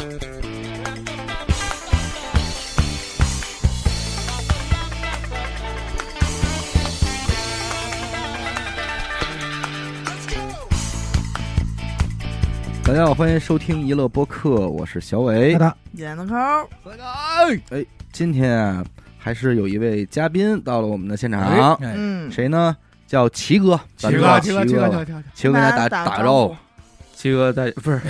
大家好，欢迎收听娱乐播客，我是小伟。演的抠，哎，今天啊，还是有一位嘉宾到了我们的现场，哎嗯，谁呢？叫齐哥，齐哥，齐哥，齐齐哥，哥，齐哥，齐哥。跟大家打打打招呼。齐哥在不是。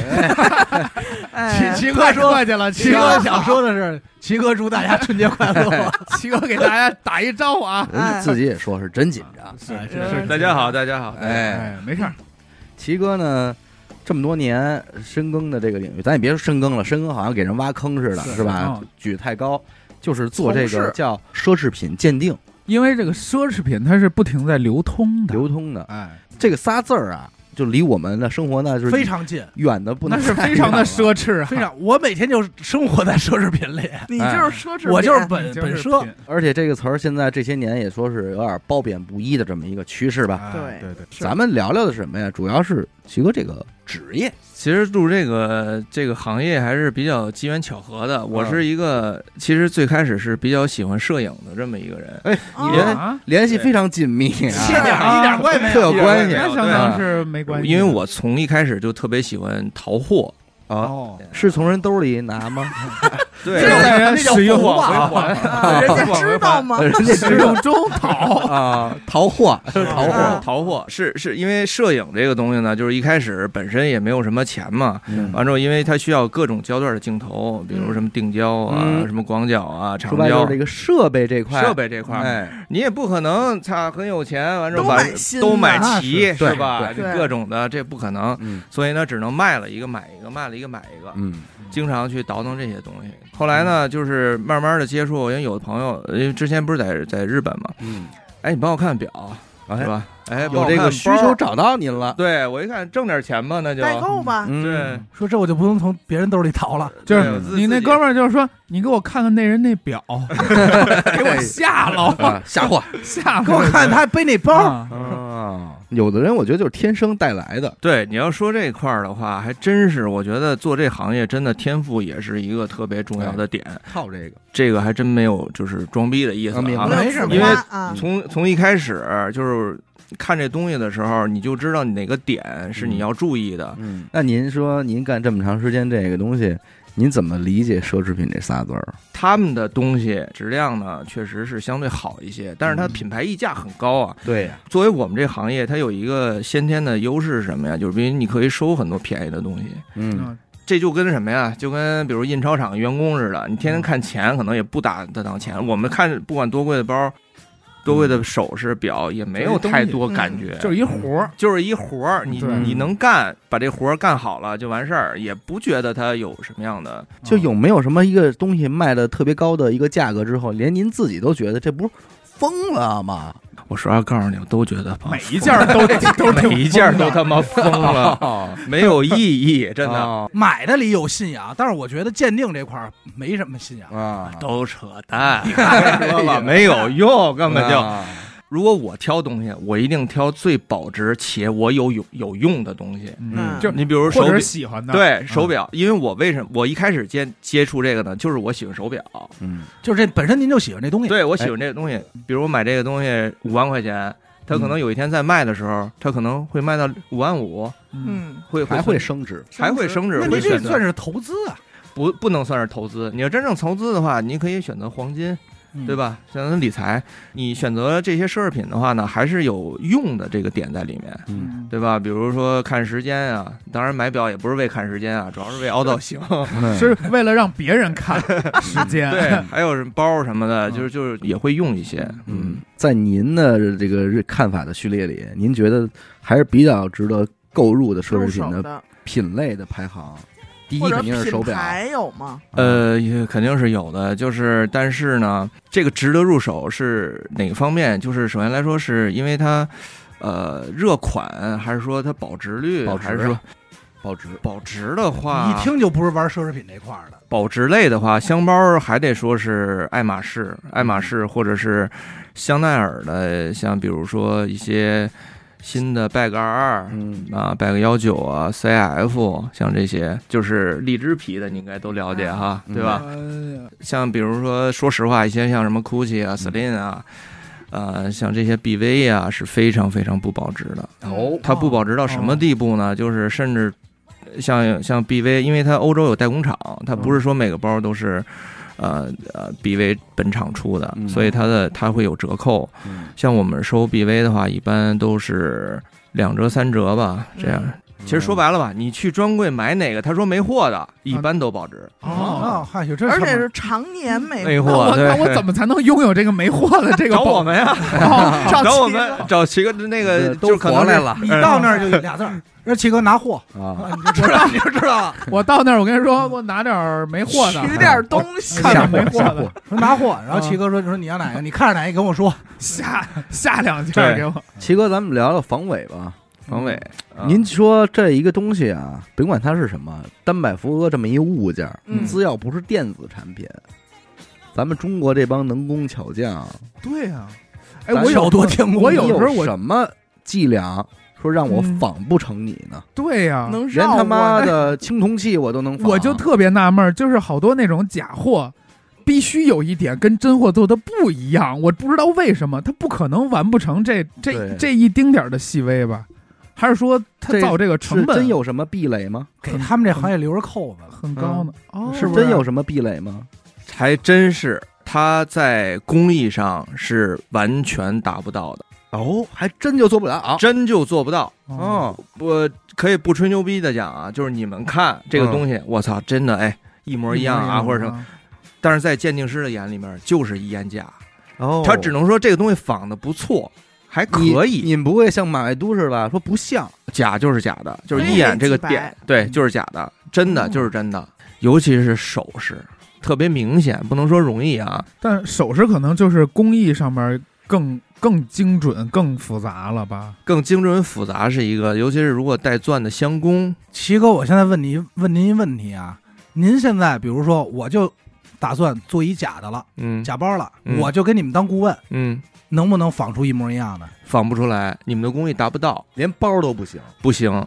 哎，齐哥说。客气了，七哥。想说的是，七哥祝大家春节快乐，七哥给大家打一招呼啊！人 家自己也说是真紧张。是是大家好，大家好，哎，哎，没事儿，齐哥呢，这么多年深耕的这个领域，咱也别说深耕了，深耕好像给人挖坑似的，是是吧？嗯？举太高，就是做这个叫奢侈品鉴定。因为这个奢侈品它是不停在流通的，流通的。哎，这个仨字儿啊，就离我们的生活呢就是非常近，远的不能那是非常的奢侈啊，非常。我每天就生活在奢侈品里，你就是奢侈品，我就是本本奢。而且这个词儿现在这些年也说是有点褒贬不一的这么一个趋势吧。哎对对对，咱们聊聊的什么呀？主要是齐哥这个职业，其实入这个这个行业还是比较机缘巧合的。我是一个，其实最开始是比较喜欢摄影的这么一个人。哎，哦。你联系非常紧密一点啊，一点关系没特有有。关系那相当是没关系，因为我从一开始就特别喜欢淘货，啊，哦，是从人兜里拿吗？对。这代人那叫使用人家知道吗？人家使用中淘，啊，淘货，淘货啊，淘货是是因为摄影这个东西呢，就是一开始本身也没有什么钱嘛，嗯。完之后因为它需要各种焦段的镜头，比如什么定焦啊、嗯。什么广角啊、长焦这个设备这块，设备这块，哎，你也不可能他很有钱，完之后把都买齐是吧？各种的这不可能，嗯。所以呢，只能卖了一个买一个，卖了一个买一个，嗯。经常去倒腾这些东西。后来呢，就是慢慢的接触，因为有的朋友，因为之前不是在在日本嘛，嗯，哎，你帮我看表哎是吧？哎，帮有这个需求，找到您了，对我一看挣点钱吧，那就代购吧，嗯。对，说这我就不用从别人兜里掏了，就是你那哥们儿就是说，你给我看看那人那表，给我吓了，啊，吓唬吓给我看他还背那包，啊。啊！有的人我觉得就是天生带来的，对，你要说这块儿的话，还真是，我觉得做这行业真的天赋也是一个特别重要的点。靠这个，这个还真没有就是装逼的意思啊。没事没因为啊，从从一开始就是看这东西的时候，你就知道你哪个点是你要注意的。嗯，那您说您干这么长时间这个东西，您怎么理解奢侈品这仨字儿？他们的东西质量呢，确实是相对好一些，但是它嗯品牌溢价很高啊。对呀，作为我们这行业，它有一个先天的优势是什么呀？就是比如你可以收很多便宜的东西。嗯，这就跟什么呀？就跟比如印钞厂员工似的，你天天看钱，可能也不打得当钱。我们看不管多贵的包、多贵的首饰、表，也没有太多感觉，就是一活儿，就是一活儿，你你能干，把这活儿干好了就完事儿，也不觉得它有什么样的。就有没有什么一个东西卖的特别高的一个价格之后，连您自己都觉得这不是疯了吗？我实话告诉你，我都觉得 每一件儿都都每一件都他妈疯了，没有意义，真的啊买的里有信仰，但是我觉得鉴定这块儿没什么信仰。啊，都扯淡，说了，没有用，根本就。啊如果我挑东西，我一定挑最保值且我有有有用的东西。嗯，就就你比如手表或者是，喜欢的，对手表，因为我为什么我一开始接接触这个呢？就是我喜欢手表，嗯。就是这本身您就喜欢这东西，对我喜欢这个东西。比如我买这个东西五万块钱，它可能有一天在卖的时候，它可能会卖到五万五，嗯，嗯，会还会升值，还会升值，那您这算是投资啊，不不能算是投资。你要真正投资的话，你可以选择黄金，嗯对？吧？选择理财。你选择这些奢侈品的话呢，还是有用的这个点在里面。嗯，对吧？比如说看时间啊，当然买表也不是为看时间啊，主要是为凹造型。嗯是为了让别人看 时间，对，还有什么包什么的，嗯就是就是也会用一些。嗯，在您的这个看法的序列里，您觉得还是比较值得购入的奢侈品的，品类的排行，第一肯定是手表，还有吗？呃，也肯定是有的，就是但是呢，这个值得入手是哪个方面？就是首先来说，是因为它，呃，热款，还是说它保值率，保值还是说保值，保值的话，一听就不是玩奢侈品这块儿的。保值类的话，箱包还得说是爱马仕，爱马仕或者是香奈儿的，像比如说一些新的 Bag 二二嗯啊，Bag 幺九啊，CF 像这些就是荔枝皮的，你应该都了解哈，嗯对吧？像比如说，说实话，一些像什么 GUCCI 啊、Celine 啊，呃，像这些 BV 啊，是非常非常不保值的。哦，它不保值到什么地步呢？就是甚至像像 BV，因为它欧洲有代工厂，它不是说每个包都是。呃呃，BV 本厂出的，嗯所以它的它会有折扣。嗯像我们收 BV 的话，一般都是两折三折吧，这样。其实说白了吧，你去专柜买哪个，他说没货的，一般都保值。哦，嗨，有这而且是常年没没货那我怎么才能拥有这个没货的这个宝？找我们呀？哦 找找我们找齐哥那个呃都活来了你 到那儿就俩字儿，让七哥拿货，啊，你就知道，你就知道了。我到那儿，我跟人说，我拿点儿没货的，取点东西，看没货的，说拿货，然后齐哥说：“你说你要哪个？你看着哪个跟我说。下下两件给我。齐哥，咱们聊聊防伪吧。防伪。啊。您说这一个东西啊，甭管它是什么，单百伏阿这么一物件只要不是电子产品，咱们中国这帮能工巧匠，对呀，哎，咱我有我有时候我什么伎俩说让我嗯。仿不成你呢？对呀，能绕连他妈过的青铜器我都能仿，我就特别纳闷儿，就是好多那种假货，必须有一点跟真货做的不一样，我不知道为什么，它不可能完不成这这对。这一丁点儿的细微吧？还是说他造这个成本真有什么壁垒吗？”给他们这行业留着扣子。很高呢？哦，是真有什么壁垒吗？还真是，他在工艺上是完全达不到的，哦，还真就做不了啊！真就做不到。哦，我可以不吹牛逼的讲啊，就是你们看这个嗯东西，我操，真的哎一模一样啊，或者什么，么？但是在鉴定师的眼里面就是一眼假，哦，他只能说这个东西仿的不错，还可以，你们不会像马未都似的吧？说不像，假就是假的，就是一眼这个点，对，就是假的，真的哦就是真的，尤其是首饰，特别明显，不能说容易啊，但首饰可能就是工艺上面更更精准、更复杂了吧？更精准复杂是一个，尤其是如果带钻的镶工，齐哥，我现在问您问您一问题啊，您现在比如说，我就打算做一假的了，嗯假包了，嗯我就给你们当顾问，嗯，能不能仿出一模一样的？仿不出来，你们的工艺达不到，连包都不行。不行。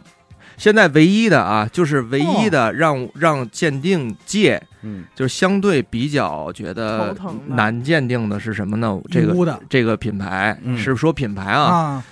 现在唯一的啊，就是唯一哦。的让、让鉴定界嗯，就是相对比较觉得难鉴定的是什么呢？这个这个品牌、嗯。是说品牌啊？啊，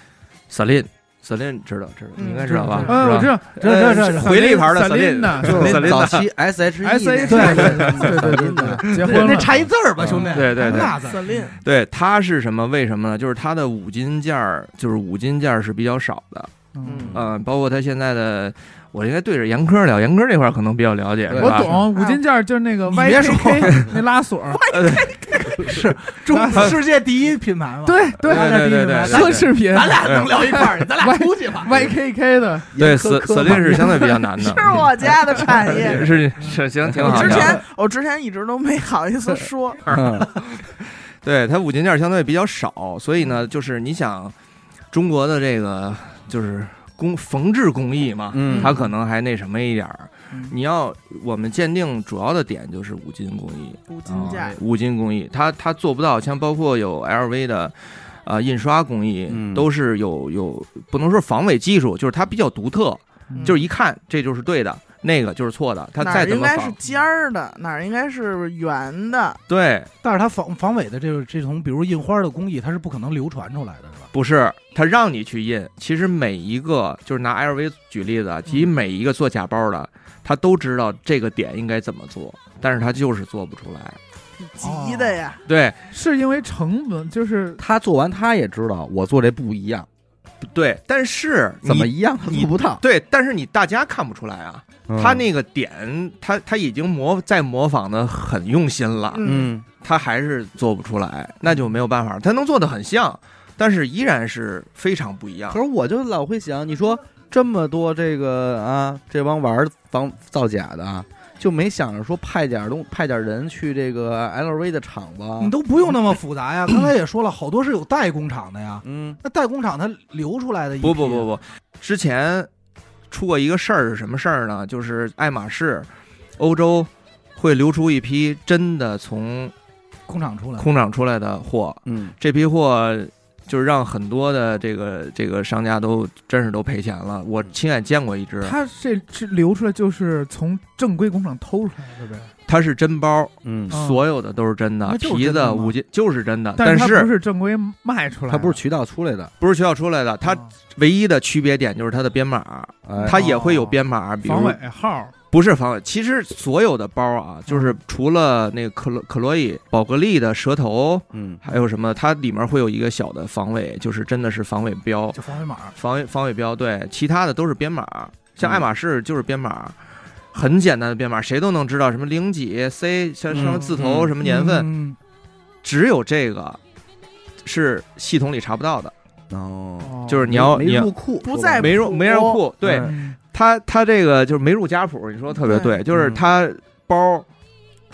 ，Celine Celine 知道知道，嗯你应该知道吧？嗯，我知道，知道，这这这回力牌的 Celine Celine 的就是早期 S H E S H 对 对对对对对，结婚了，那差一字儿吧，嗯兄弟，对对对对，它是什么？为什么呢？就是它的五金件儿，就是五金件儿是比较少的。嗯，嗯、包括它现在的，我应该对着严科聊，严科这块可能比较了解？我懂，五金件儿就是那个你别说 YKK 那拉锁儿，是中世界第一品牌嘛？对对，对对对对奢侈品，咱俩能聊一块儿，咱俩出去吧。YKK 的，对科科 Celine 是相对比较难的 是。我家的产业。是是行，挺好。我之前我之前一直都没好意思说，嗯对它五金件相对比较少，所以呢，就是你想中国的这个就是工缝制工艺嘛，嗯它可能还那什么一点儿。嗯。你要我们鉴定主要的点就是五金工艺，五金架五金工艺，它它做不到，像包括有 LV 的。呃，印刷工艺嗯。都是有有不能说防伪技术，就是它比较独特，嗯。就是一看这就是对的，那个就是错的，它哪再怎么仿儿应该是，尖儿的，哪儿应该是圆的，对，但是它防防伪的这种这种，比如印花的工艺，它是不可能流传出来的，是吧？不是，它让你去印。其实每一个，就是拿 LV 举例子啊，其实每一个做假包的，他都知道这个点应该怎么做，但是他就是做不出来。急的呀。对是因为成本就是他做完他也知道我做这不一样，对，但是怎么一样他做不到。对？但是你大家看不出来啊，嗯他那个点，他他已经模在模仿的很用心了，嗯，嗯他还是做不出来，那就没有办法。他能做的很像，但是依然是非常不一样可。是我就老会想，你说这么多这个啊，这帮玩儿防造假的啊，就没想着说派点东派点人去这个 LV 的厂子，你都不用那么复杂呀。刚才也说了，好多是有代工厂的呀。嗯那代工厂它流出来的一不不不不，之前出过一个事儿是什么事儿呢？就是爱马仕欧洲会流出一批真的从工厂出来的，空厂出来的货，嗯这批货就是让很多的这个这个商家都真是都赔钱了。我亲眼见过一只，它这是流出来就是从正规工厂偷出来的呗，它是真包，嗯，啊。所有的都是真的皮的五金就是真的，但是不是正规卖出来的，它不是渠道出来的，不是渠道出来的，它啊。唯一的区别点就是它的编码，哎。它也会有编码，比如防伪号，不是防伪，其实所有的包啊，就是除了那个克洛克洛伊、宝格丽的蛇头，嗯。还有什么，它里面会有一个小的防伪，就是真的是防伪标，就防伪码，防伪防伪标，对，其他的都是编码，像嗯。爱马仕就是编码。很简单的编码，谁都能知道什么零几 C 像什么字头、嗯什么年份，嗯只有这个是系统里查不到的，哦，就是你要没你要入库，不在没入没入库，对，嗯它它这个就是没入家谱，你说得特别对，就是他包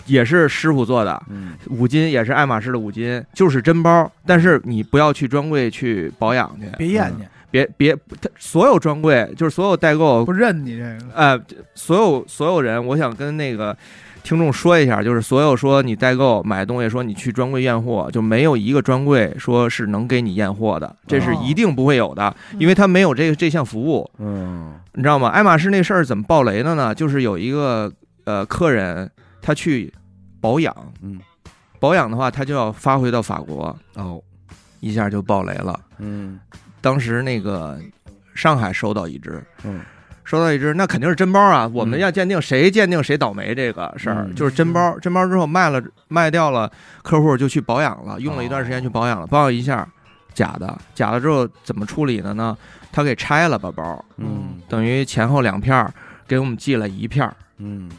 也是师傅做的，嗯五金也是爱马仕的五金，就是真包，但是你不要去专柜去保养去，别验去，别别，他所有专柜就是所有代购不，认你这个，呃，所有所有人，我想跟那个。听众说一下，就是所有说你代购买东西，说你去专柜验货，就没有一个专柜说是能给你验货的，这是一定不会有的，因为他没有这个这项服务。嗯。你知道吗？爱马仕那事儿怎么爆雷的呢？就是有一个呃客人他去保养，嗯。保养的话他就要发回到法国，哦。一下就爆雷了。嗯。当时那个上海收到一只，嗯收到一只，那肯定是真包啊！我们要鉴定谁鉴定谁倒霉这个事儿，嗯就是真包。真包之后卖了卖掉了，客户就去保养了，用了一段时间去保养了，保养一下假的，假的之后怎么处理的呢？他给拆了把包，嗯等于前后两片儿给我们寄了一片儿。嗯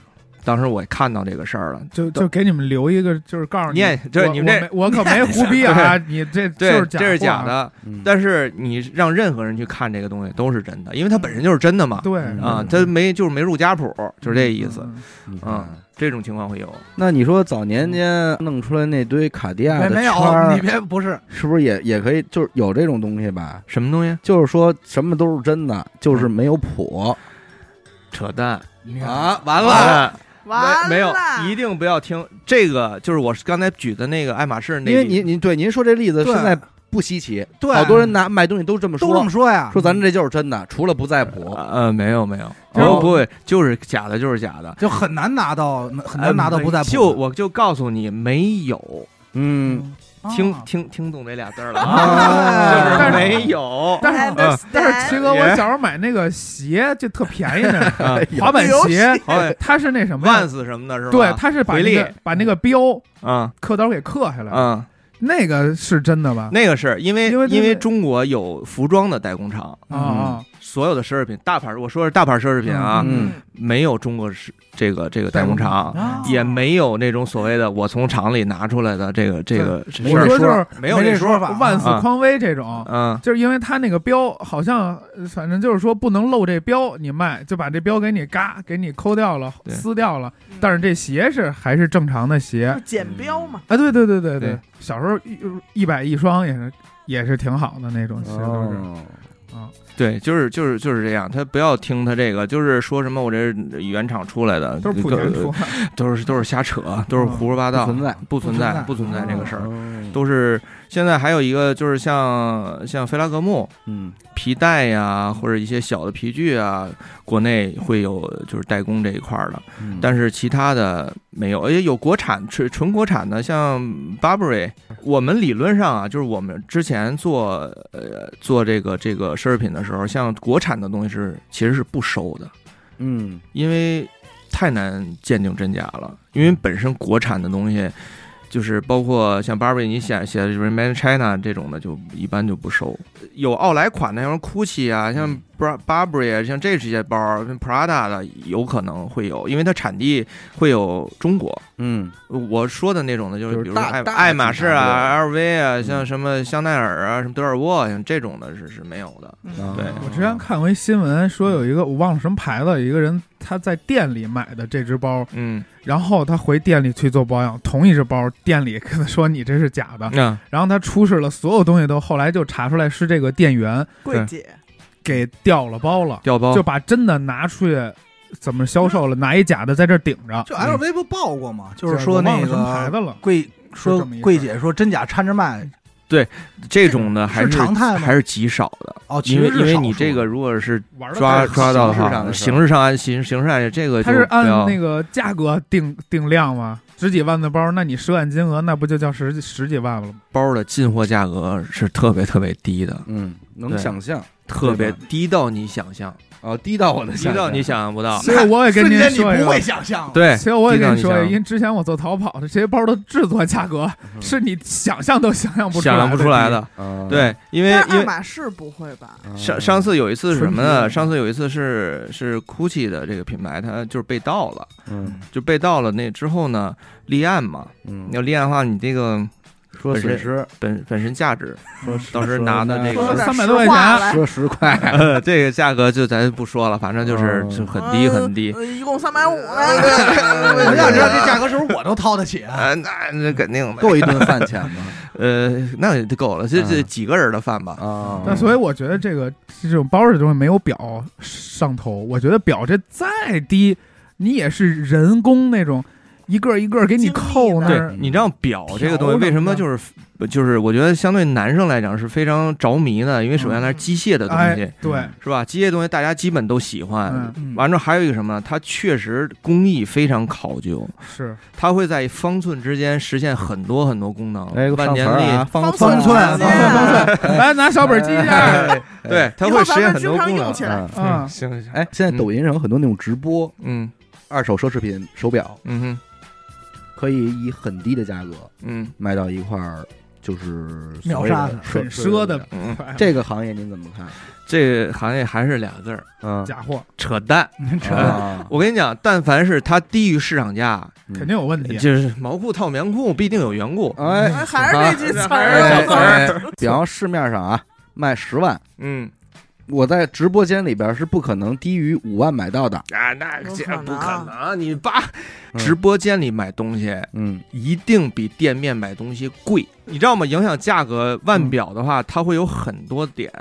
当时我也看到这个事儿了，就就给你们留一个，就是告诉你也对我你们这我可没 胡逼啊，你这对，就是这是假的。嗯，但是你让任何人去看这个东西都是真的，因为它本身就是真的嘛。对嗯啊，它没就是没入家谱，就是这意思。嗯嗯，这种情况会有。那你说早年间弄出来那堆卡地亚的没没有圈儿，你别不是是不是也也可以？就是有这种东西吧？什么东西？就是说什么都是真的，就是没有谱扯淡！啊！完了，完没没有，一定不要听这个。就是我刚才举的那个爱马仕那，因为您您对您说这例子现在不稀奇，对。好多人拿卖东西都这么都这说么说呀，说咱这就是真的，除了不在谱。呃没有没有，就是不不会，就是假的，就是假的，就很难拿到，很难拿到不在谱呃就我就告诉你，没有。嗯，听啊听听懂这俩字儿了啊就是但是没有。但是嗯但是齐哥，我小时候买那个鞋就特便宜呢，啊滑板鞋，好它是那什么万？斯什么的是吧？对，它是把那个把那个标啊刻刀给刻下来，嗯，那个是真的吧？那个是因为因为因为中国有服装的代工厂，啊啊，所有的奢侈品大牌，我说是大牌奢侈品啊，嗯没有中国是这个这个代工厂，啊也没有那种所谓的我从厂里拿出来的这个这个，我说就是没有这这说法万斯啊匡威这种，嗯就是因为它那个标好像，呃反正就是说不能露这标，你卖就把这标给你嘎给你抠掉了，撕掉了。但是这鞋是还是正常的鞋就剪标嘛，啊，对对对对对小时候一一百一双也是也是挺好的那种鞋，都是哦啊，对，就是就是就是这样，他不要听他这个，就是说什么我这原厂出来的，都是莆都是都是瞎扯，都是胡说八道，不存在不存在，不不存在这个事儿，哦都是现在还有一个就是像像菲拉格慕嗯皮带呀，或者一些小的皮具啊，国内会有就是代工这一块儿的，嗯，但是其他的没有，而且有国产纯纯国产的，像 Burberry。我们理论上啊，就是我们之前做呃做这个这个奢侈品的时候，像国产的东西是其实是不收的，嗯因为太难鉴定真假了。因为本身国产的东西，就是包括像 Barbie 你写写的就是 Made in China 这种的，就一般就不收。有奥莱款的，像 GUCCI 啊，像 Burberry 啊，像这些包，像 Prada 的，有可能会有，因为它产地会有中国。嗯我说的那种的，就是比如说爱大大爱马仕啊、LV 啊，嗯像什么香奈儿啊、什么德尔沃啊，像这种的是是没有的。嗯对我之前看过一新闻，说有一个我忘了什么牌子，有一个人他在店里买的这只包，嗯，然后他回店里去做保养，同一只包，店里跟他说你这是假的，然后他出示了所有东西都，后来就查出来是这个店员柜姐给调了包了，掉包。就把真的拿出去怎么销售了，拿一假的在这顶着，就 LV 不报过吗？就是说那忘了什么牌个子了，柜说这么一事儿。柜姐说真假掺着卖，对这种呢还是常态吗？还是极少的，哦，因为因为你这个如果是抓抓到的话，形式上按形形式按这个它是按那个价格定定量吗？十几万的包，那你涉案金额那不就叫十十几万了吗？包的进货价格是特别特别低的，嗯，能想象特别低到你想象，哦，低到我的低到你想象不到。所以我也跟瞬您说你不会，想象，对，所以我也低到跟你说一个，因为之前我做淘宝的这些包的制作价格嗯。是你想象都想象不出来的，想象不出来的。啊，对，因为但因为爱马仕不会吧？啊上上次有一次是什么呢？上次有一次是是 GUCCI 的这个品牌，它就是被盗了，嗯。就被盗了。那之后呢，立案嘛，嗯。你，要立案的话，你这个说损失，本本身价值，说当时拿的那个说点300实多块钱说十块，呃，这个价格就咱不说了，反正就是哦就很低很低。呃一共三百五 呢。我想知道这价格是不是我都掏得起那那肯定的，够一顿饭钱吗？呃，那也够了，这这嗯几个人的饭吧。啊，但所以我觉得这个这种包这东西没有表上头，我觉得表这再低，你也是人工那种一个一个给你扣那对，，你知道表这个东西为什么就是就是我觉得相对男生来讲是非常着迷的，因为首先它是机械的东西哎，，对，是吧？机械东西大家基本都喜欢。嗯，嗯。完之后还有一个什么呢？它确实工艺非常考究，是。它会在方寸之间实现很多很多功能。哎，万年历，方寸方寸方方寸方寸，来拿小本记一下，哎 对，它会实现很多功能。常用起来。嗯。行，行行，哎，现在抖音上有很多那种直播嗯。二手奢侈品手表，嗯哼可以以很低的价格嗯。卖到一块儿，就是秒杀的很奢的嗯，这个行业您怎么看？这个行业还是俩字儿，嗯，假货。扯淡。这啊，我跟你讲，但凡是它低于市场价，肯定有问题。就是毛裤套棉裤必定有缘故。哎，哎还是那句词儿是啊，哎小词儿。哎，比方市面上啊卖十万，嗯我在直播间里边是不可能低于五万买到的。啊，那这不可能不可能，你爸嗯直播间里买东西嗯一定比店面买东西贵，你知道吗？影响价格腕表的话，它会有很多点。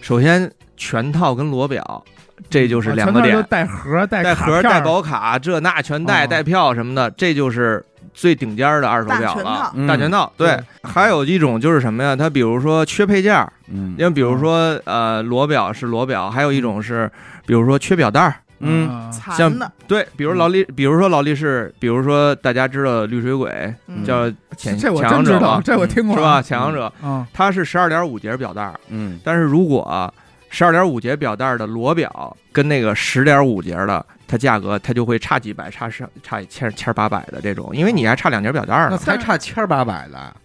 首先，全套跟裸表，这就是两个点带盒带带盒、儿带保卡，这那全带，哦带票什么的，这就是最顶尖的二手表了大全套。嗯大全套，对对，还有一种就是什么呀？它比如说缺配件儿，嗯因为比如说呃裸表是裸表，还有一种是比如说缺表带儿，嗯啊残的，对，比如劳力，比如说劳力士，比如说大家知道绿水鬼嗯叫潜这我潜阳者真知道，这我听过是吧？潜阳者嗯，它是十二点五节表带儿，嗯但是如果十二点五节表带儿的裸表跟那个十点五节的，它价格它就会差几百，差上差千千八百的这种，因为你还差两节表带儿那呢。才差千八百的。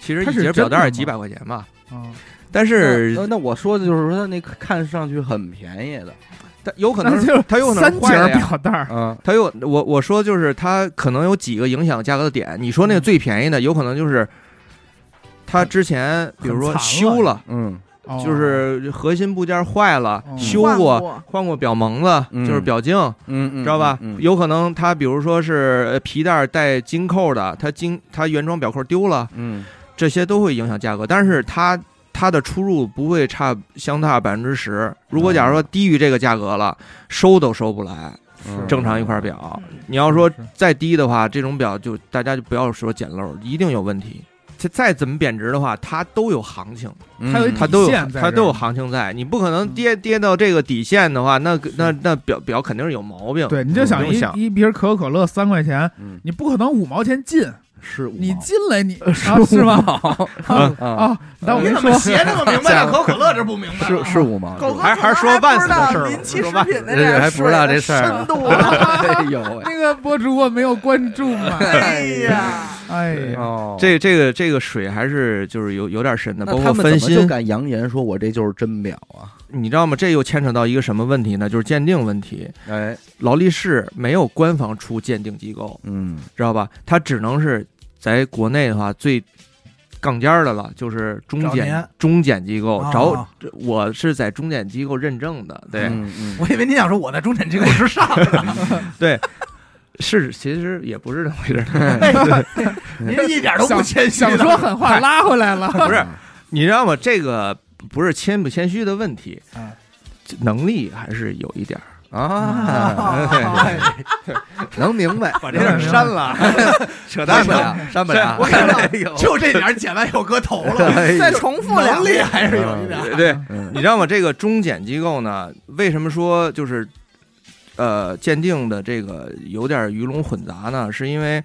其实一节表带几百块钱吧，啊但是那那我说的就是说，它那看上去很便宜的，它有可能就是它有可能坏的呀。表带儿，嗯它有我我说就是它可能有几个影响价格的点。你说那个最便宜的，有可能就是它之前比如说修了，嗯哦就是核心部件坏了，哦换修过过换过表蒙子，嗯就是表镜，嗯嗯，知道吧？嗯有可能它比如说是呃皮带带金扣的，它金它原装表扣丢了，嗯这些都会影响价格，但是它。它的出入不会差相差百分之十。如果假如说低于这个价格了，收都收不来。嗯正常一块表，你要说是再低的话，这种表就大家就不要说捡漏，一定有问题。这再怎么贬值的话，它都有行情，它有一它都有它都有行情在。你不可能跌跌到这个底线的话，那那那表表肯定是有毛病。对，你就想一想一瓶可口可乐三块钱，嗯你不可能五毛钱进，是五你进来你呃啊是吗？啊啊，那我跟你怎么，写这么明白，可口可乐这不明白？是是五毛，狗哥还还是说万斯的事儿吧民企食品那点这还不知道这事儿深度啊，哎呦，那个博主我没有关注嘛，哎呀，哎这这个这个水还是就是有有点深的，包括那他们怎分心，么就敢扬言说我这就是真表啊？你知道吗？这又牵扯到一个什么问题呢？就是鉴定问题。哎，劳力士没有官方出鉴定机构，嗯知道吧？它只能是在国内的话最杠尖儿的了，就是中检中检机构哦找，我是在中检机构认证的，对、嗯嗯我以为你想说我在中检机构之上呢，对，是其实也不是这么回事儿。您一点都不谦虚想说狠话拉回来了，不是，你知道吗？这个不是谦不谦虚的问题嗯，能力还是有一点儿。啊，哎 能明白，把这段删了，扯淡吧。删不了，删不了。我感哎觉呦 就这点儿剪完又搁头了，再重复两能力遍，还是有一点儿。对，嗯你知道吗？这个中检机构呢，为什么说就是呃鉴定的这个有点鱼龙混杂呢？是因为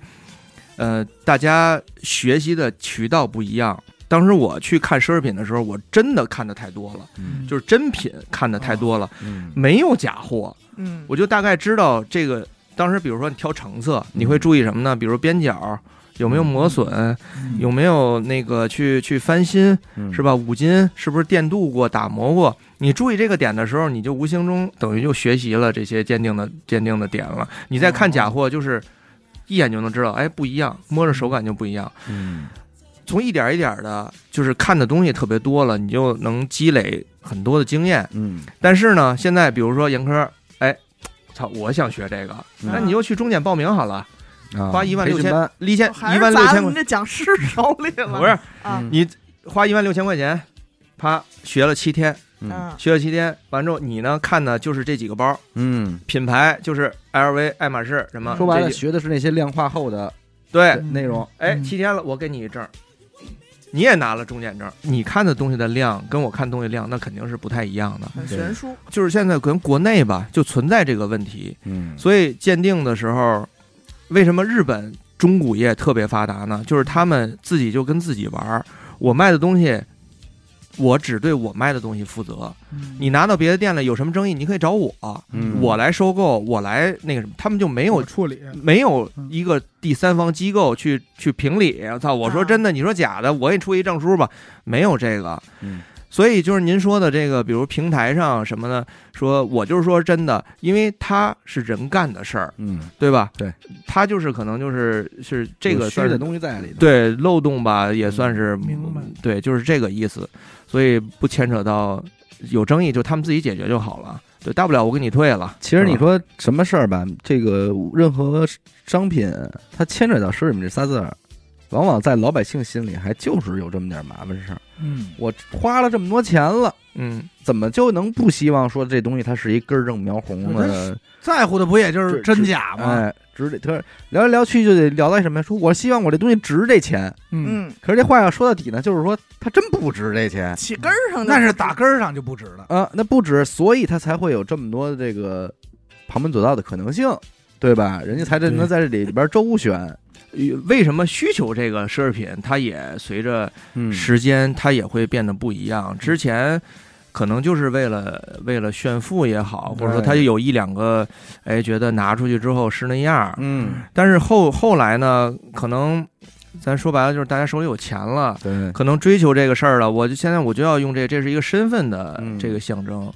呃大家学习的渠道不一样。当时我去看奢侈品的时候，我真的看的太多了，嗯就是真品看的太多了，嗯没有假货。嗯，我就大概知道这个。当时比如说你挑成色，你会注意什么呢？比如边角有没有磨损，嗯有没有那个去去翻新，嗯是吧？五金是不是电镀过、打磨过？你注意这个点的时候，你就无形中等于就学习了这些鉴定的鉴定的点了。你再看假货，就是一眼就能知道，哎，不一样，摸着手感就不一样。嗯从一点一点的，就是看的东西特别多了，你就能积累很多的经验。嗯但是呢，现在比如说严科，哎，操，我想学这个，嗯那你就去中检报名好了，啊花一万六千培训班，一千一万六千块砸你，这讲师手里了，不是啊，嗯你花一万六千块钱，啪学了七天。嗯嗯学了七天，完之后你呢看的就是这几个包，嗯，品牌就是 LV、爱马仕什么。说白了，这几学的是那些量化后的对，内容。哎，嗯七天了，我给你一证，你也拿了中检证，你看的东西的量跟我看东西量那肯定是不太一样的。很悬殊，就是现在跟国内吧，就存在这个问题，嗯所以鉴定的时候，为什么日本中古业特别发达呢？就是他们自己就跟自己玩儿，我卖的东西。我只对我卖的东西负责，你拿到别的店了有什么争议，你可以找我，嗯。我来收购，我来那个什么，他们就没有处理，没有一个第三方机构去去评理。操，我说啊。真的，你说假的，我给你出一证书吧，没有这个。嗯。所以就是您说的这个，比如平台上什么的，说我就是说真的，因为他是人干的事儿，嗯，对吧？对，他就是可能就是是这个东西在里头。对漏洞吧，也算是明白。对，就是这个意思。所以不牵扯到有争议，就他们自己解决就好了。对，大不了我给你退了。其实你说什么事儿吧，这个任何商品它牵扯到奢侈品这仨字儿，往往在老百姓心里还就是有这么点麻烦事儿。嗯，我花了这么多钱了，嗯，怎么就能不希望说这东西它是一根正苗红的？在乎的不也就是真假吗？哎，值这，他聊来聊去就得聊到什么呀？说我希望我这东西值这钱，嗯，嗯，可是这话要说到底呢，就是说它真不值这钱起根儿上就那是打根儿上就不值了。啊，那不值，所以它才会有这么多的这个旁门左道的可能性，对吧？人家才这对能在这里里边周旋，为什么需求这个奢侈品，它也随着嗯时间，它也会变得不一样。之前可能就是为了为了炫富也好，或者说对他有一两个，哎，觉得拿出去之后是那样儿。嗯，但是后后来呢，可能咱说白了就是大家手里有钱了。对，可能追求这个事儿了，我就现在我就要用这，这是一个身份的嗯这个象征，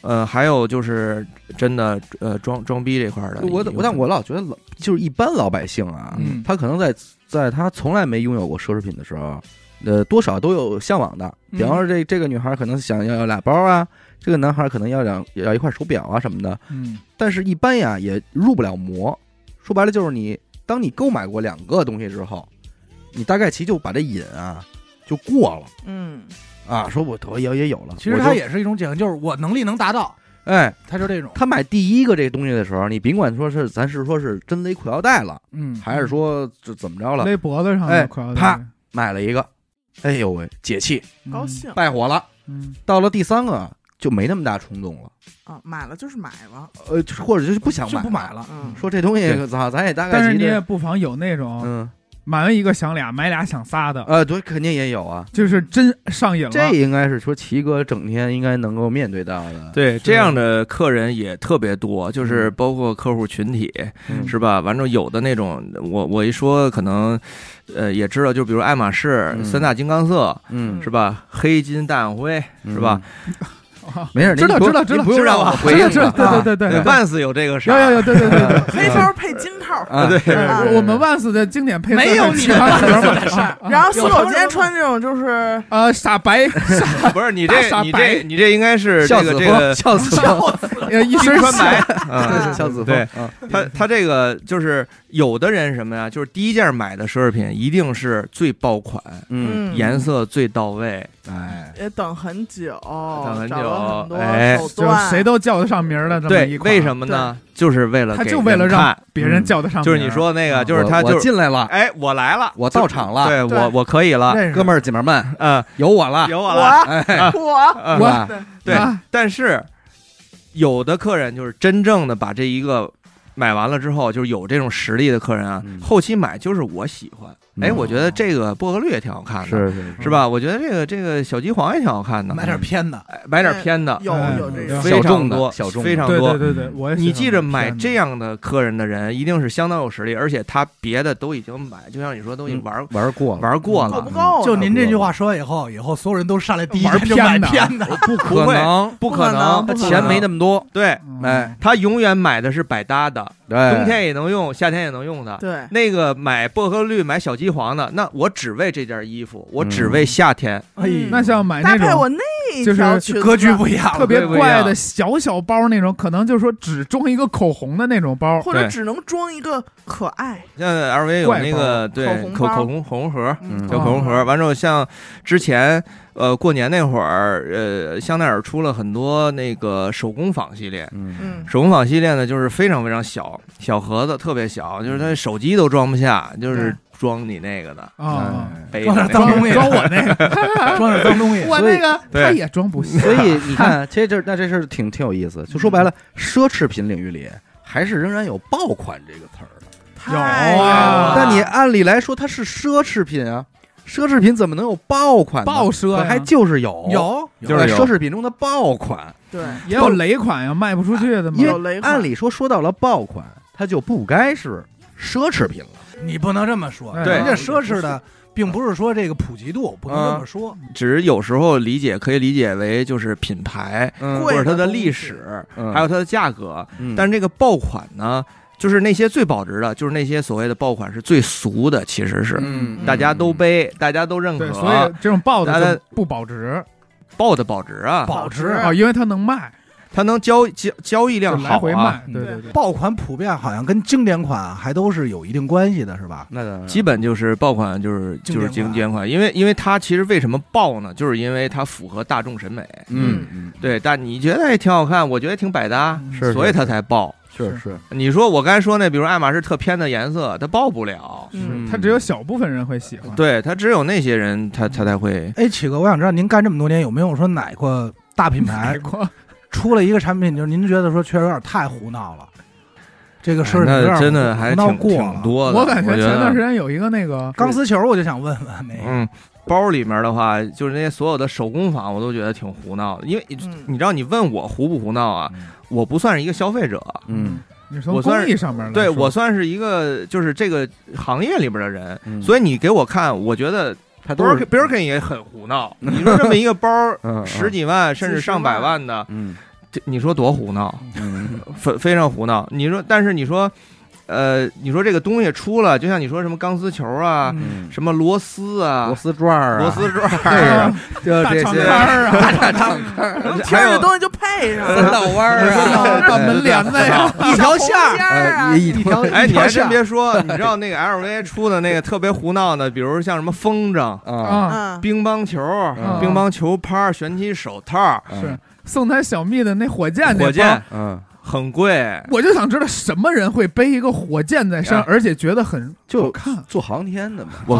呃，还有就是真的呃装装逼这块儿的，我我但我老觉得老就是一般老百姓啊，嗯他可能在在他从来没拥有过奢侈品的时候，呃，多少都有向往的。比方说这这个女孩可能想要要俩包啊，这个男孩可能要两要一块手表啊什么的，嗯但是一般呀也入不了魔。说白了就是你，当你购买过两个东西之后，你大概其就把这瘾啊就过了。嗯，啊。说我我也也有了，其实我就它也是一种解放，就是我能力能达到，哎，他就这种。他买第一个这个东西的时候，你甭管说是咱是说是真勒裤腰带了，嗯，还是说这怎么着了，勒脖子上哎的裤腰带啪，买了一个，哎呦喂，解气，嗯。高，兴。败火了。嗯。到了第三个就没那么大冲动了，啊，买了就是买了，呃，或者就是不想买，就不买了。嗯，说这东西对。操，咱也大概但是其你也不妨有那种嗯买完一个想俩，买俩想仨的，呃，对，肯定也有啊。就是真上瘾了。这应该是说齐哥整天应该能够面对到的，对这样的客人也特别多，就是嗯包括客户群体，嗯是吧？完之后有的那种，我我一说可能，呃，也知道，就比如爱马仕嗯三大金刚色，嗯是吧？黑金淡暗灰，是吧？？啊 没事，知道知道知道不用让我回应知道，对对对对对，万斯有这个事儿，有有有，对对对对。黑条配金套，啊，对，我们万斯的经典配色没有你的盒万斯的事儿啊然后四狗今天穿这种就是呃傻白，不是你这你这你这应该是这个这个孝子风，呃一身穿白，孝子风，对啊他他这个就是有的人什么呀，就是第一件买的奢侈品一定是最爆款，嗯，颜色最到位，哎，也等很久，等很久哎。就，谁都叫得上名儿的这么一对，款为什么呢？就是为了他给就为了让别人叫得上就是你说那个，啊就是他我我就进来了，哎，我来了，我到场了，对对。我我可以了，哥们儿姐们儿们，嗯，有我了，有我了，我？哎，我？嗯是吧？对啊，但是有的客人就是真正的把这一个买完了之后，就是有这种实力的客人啊，嗯。后期买就是我喜欢，哎，嗯我觉得这个薄荷绿也挺好看的，是是是吧？我觉得这个这个小鸡黄也挺好看的，买点偏的，哎买点偏的，有哎有这个嗯非小众的常多，小众非常多。对对对对，我也你记着，买这样的客人的人，一定是相当有实力，而且他别的都已经买，就像你说，都已经玩、玩过了，玩过了够不，够？就您这句话说完以后，以后所有人都上来第一玩件就买偏的，不可能，不可能钱没那么多，对嗯哎，他永远买的是百搭的，对，冬天也能用，夏天也能用的。对，那个买薄荷绿、买小鸡黄的，那我只为这件衣服，我只嗯为夏天。哎嗯那像买那种搭配我那就是条裙子格局不一样，特别怪的小小包那种，可能就是说只装一个口红的那种包，或者只能装一个可爱，像 LV 有那个对口口口红口红盒，嗯叫口红盒。完之后，像之前呃过年那会儿，呃香奈儿出了很多那个手工坊系列。嗯嗯，手工坊系列呢，就是非常非常小，小盒子特别小，就是它手机都装不下，就是装你那个的，啊，装背着那点脏东西，装我那个，装点脏东西，我那个对他也装不下，所以你看，其实这那这事儿挺挺有意思。就说白了，奢侈品领域里还是仍然有爆款这个词儿的。有啊。但你按理来说，它是奢侈品啊，奢侈品怎么能有爆款呢？爆奢呀还就是有，有。在就是有。奢侈品中的爆款。对，也有雷款呀，卖不出去的嘛。因。有雷款。为按理说，说到了爆款，它就不该是奢侈品了。你不能这么说，人家奢侈的，并不是说这个普及度，不能这么说，只是有时候理解可以理解为就是品牌嗯。或者它的历史，嗯。还有它的价格。嗯。但是这个爆款呢，就是那些最保值的，就是那些所谓的爆款是最俗的，其实是嗯大家都背，大家都认，可，所以这种爆的不保值。爆的保值啊，保值。啊，因为它能卖，它能交交交易量好啊来回卖。。嗯对对对，爆款普遍好像跟经典款还都是有一定关系的，是吧？那当然基本就是爆款，就是就是经典款经典款，因为因为它其实为什么爆呢？就是因为它符合大众审美。嗯嗯，对，但你觉得也挺好看，我觉得挺百搭，是所以它才爆。是是，你说我刚才说那，比如爱马仕特偏的颜色，它爆不了。嗯它只有小部分人会喜欢。对，它只有那些人，他他才会。哎，启哥，我想知道您干这么多年，有没有说哪个大品牌 买过，出了一个产品，就是您觉得说确实有点太胡闹了，这个事儿真的还闹挺挺过了。多的。我感觉觉前段时，间有一个那个钢丝球，我就想问问那个，嗯，包里面的话，就是那些所有的手工坊，我都觉得挺胡闹的。因为嗯。你知道，你问我胡不胡闹啊？我不算是一个消费者，嗯。你从我上面对说。我算是一个就是这个行业里边的人，嗯，所以你给我看，我觉得它都是 Birkin Birkin 也很胡闹。你说这么一个包嗯十几万甚至上百万万的，嗯这你说多胡闹？嗯非非常胡闹。你说，但是你说，呃，你说这个东西出了，就像你说什么钢丝球啊，嗯，什么螺丝啊螺，丝转儿啊，螺丝转这儿，个就这些大长摊儿啊，大长摊儿，能听还有东西就配上三了，道弯儿啊，大门帘子呀，一条线儿，啊。呃，一条哎，你还真别说，你知道那个 LV 出的那个特别胡闹的，比如像什么风筝、啊，乒乓球、嗯乒乓球拍、旋击手套，是送他小蜜的那火箭火箭嗯，很贵。我就想知道什么人会背一个火箭在身，啊。而且觉得很就看，做航天的嘛，我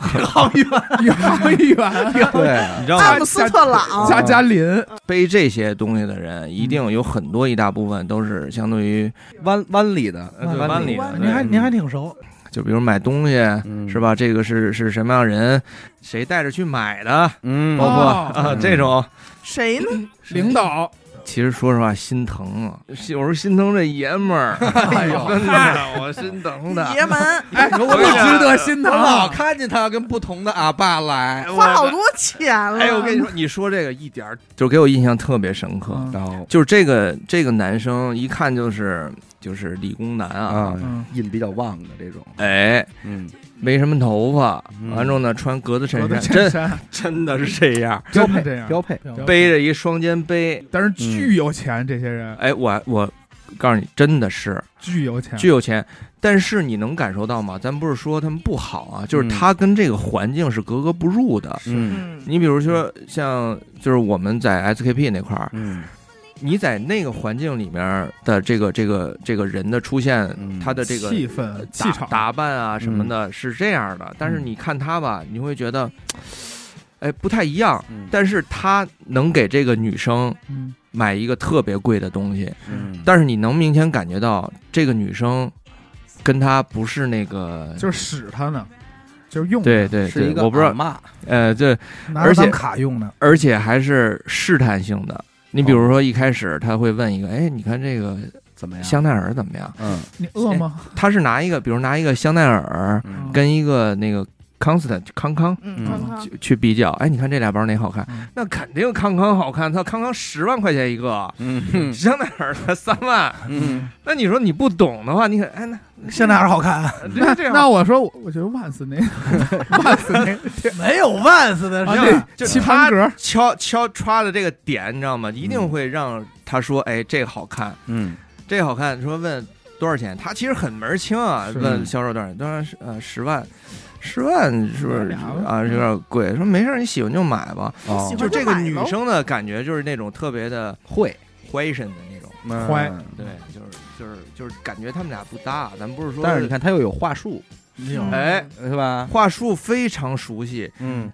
靠，好远，遥远，对，你知道吗？阿姆斯特朗，加加林，背这些东西的人，一定有很多一大部分都是相对于，湾湾里的，湾湾里的湾，您还对。您还挺熟，就比如买东西，嗯。是？吧？这个是是什么样人，谁带着去买的，嗯，包括哦。啊这种。谁呢？领导，其实说实话，心疼啊，有时候心疼这爷们儿，哎呦真的，我心疼的。爷们，哎，我不值得心疼我老啊！看见他跟不同的阿爸来，花好多钱了。哎，我跟你说，你说这个一点儿就给我印象特别深刻。嗯。然后就是这个这个男生一看就是就是理工男啊，啊嗯，印比较旺的这种，哎，嗯，没什么头发，嗯。完之后呢穿格子衬衫，真真的是这样，标配这样，标配，背着一双肩背，但是巨有钱，这些人。哎，我我告诉你，真的是。巨有钱，巨有钱。但是你能感受到吗？咱不是说他们不好啊，就是嗯他跟这个环境是格格不入的。嗯嗯，你比如说像就是我们在 SKP 那块儿，嗯你在那个环境里面的这个这个这个人的出现，嗯他的这个气氛、气场，打扮啊什么的，是这样的。但是你看他吧，你会觉得，哎，不太一样。嗯。但是他能给这个女生嗯，买一个特别贵的东西，嗯，但是你能明显感觉到这个女生跟他不是那个，就是使他呢，就是用对对对，是一个我不知道，骂，呃，对而且卡用的，而且还是试探性的。你比如说一开始他会问一个，哎，你看这个怎么样？香奈儿怎么样？嗯你饿吗？他是拿一个，比如拿一个香奈儿嗯跟一个那个 Constant 康康嗯，嗯康康去去比较，哎，你看这俩包哪好看嗯？那肯定康康好看，它康康十万块钱一个，嗯 香奈儿才三万。嗯那你说你不懂的话，你可，哎，那香奈儿好看，那 这这那我说，我我觉得万斯那万斯那 没有万斯的啊，是这就棋盘格，敲敲刷的这个点，你知道吗？一定会让他说，哎，这个好看，嗯这个好看。说问多少钱？他其实很门儿清啊，问销售多少钱？当然是呃十万，十万是不是啊？有点贵。说没事儿，你喜欢就买吧。哦就这个女生的感觉就是那种特别的会 fashion 的那种，怀嗯对，就是就是就是感觉他们俩不搭。咱不是说，但是你看他又有话术，嗯哎，是吧？话术非常熟悉。嗯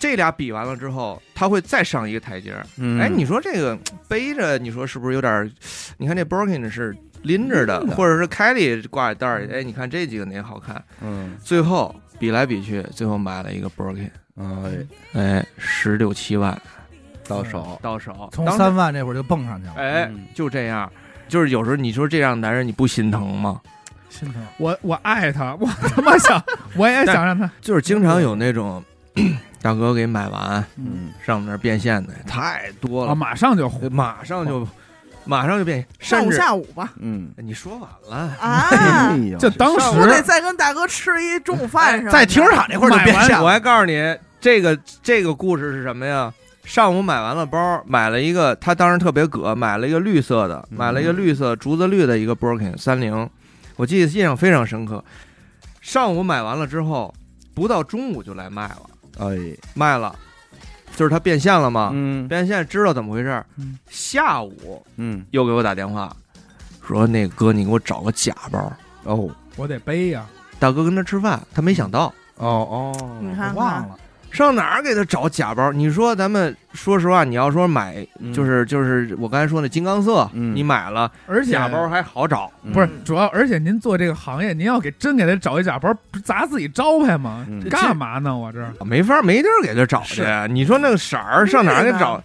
这俩比完了之后，他会再上一个台阶儿。嗯哎，你说这个背着，你说是不是有点？你看这 Birkin 是拎着的，拎着或者是凯里挂在袋儿里。哎，你看这几个哪个好看？嗯最后比来比去，最后买了一个 Birkin，哎哎，十六七万。到手，到手，从三万那会儿就蹦上去了，哎嗯。就这样。就是有时候你说这样男人你不心疼吗？心疼。我我爱他，我他妈想，我也想让他，就是经常有那种 大哥给买完嗯。上我们那儿变现的太多啊，了，马上就红，马上就马上就变，上午下午吧。嗯，你说晚了。啊就当时我得时再跟大哥吃一中午饭是吧。在停车场那块儿就变买完现了，我还告诉你，这个这个故事是什么呀？上午买完了包，买了一个，他当时特别葛，买了一个绿色的，嗯买了一个绿色竹子绿的一个 Birkin 三零，我记得印象非常深刻。上午买完了之后，不到中午就来卖了，哎，卖了，就是他变现了嘛，嗯。变现知道怎么回事儿。嗯，下午嗯。又给我打电话，说那个哥，你给我找个假包。哦。我得背呀，大哥跟他吃饭，他没想到。哦哦，你看看，忘了，上哪儿给他找假包？你说咱们说实话，你要说买，嗯就是就是我刚才说那金刚色，嗯你买了而且假包还好找，嗯不是主要，而且您做这个行业，您要给真给他找一假包，不是砸自己招牌吗？嗯这干嘛呢？我这没法没地儿给他找去。你说那个色儿上哪儿给找？嗯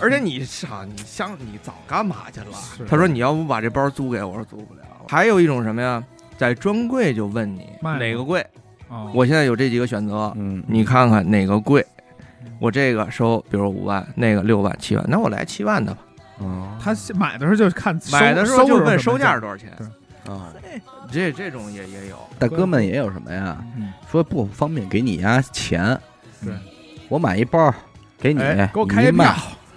而且你上你想你早干嘛去了？他说你要不把这包租给我，我说租不了。还有一种什么呀？在专柜就问你卖吗哪个贵，哦，我现在有这几个选择，嗯，你看看哪个贵。我这个收，比如五万，那个六万、七万，那我来七万的吧。哦，他买的时候就是看收买的时候就问收收价是多少钱，啊，这这种也也有。大哥们也有什么呀？嗯。说不方便给你呀钱，对，我买一包给你，哎，给一卖开一票，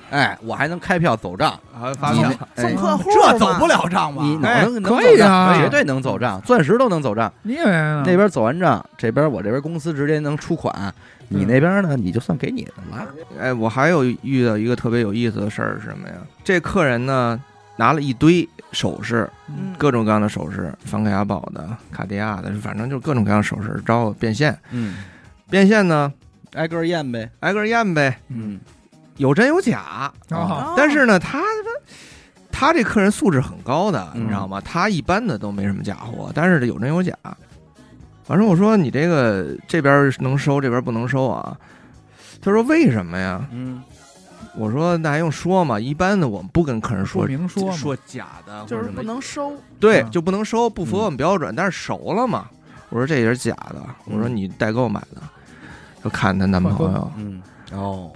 哎，我还能开票走账，还发票送客户这走不了。账吧？你哎能能可走账绝对能走账，钻石都能走账。你以为呢？那边走完账，这边我这边公司直接能出款，你那边呢，你就算给你的了。哎，我还有遇到一个特别有意思的事儿是什么呀？这客人呢拿了一堆首饰，嗯，各种各样的首饰，梵克雅宝的、卡地亚的，反正就各种各样的首饰找我变现。嗯，变现呢，挨个验呗。挨个验呗，嗯，有真有假。哦哦但是呢，他他这客人素质很高的，嗯你知道吗？他一般的都没什么假货，但是有真有假。反正我说你这个这边能收，这边不能收啊。他说为什么呀？嗯，我说那还用说吗？一般的我们不跟客人说说明说说假的，就是不能收。嗯对就不能收，不符合我们标准。但是熟了嘛，我说这也是假的。我说你代购买的，就看她男朋友嗯，哦，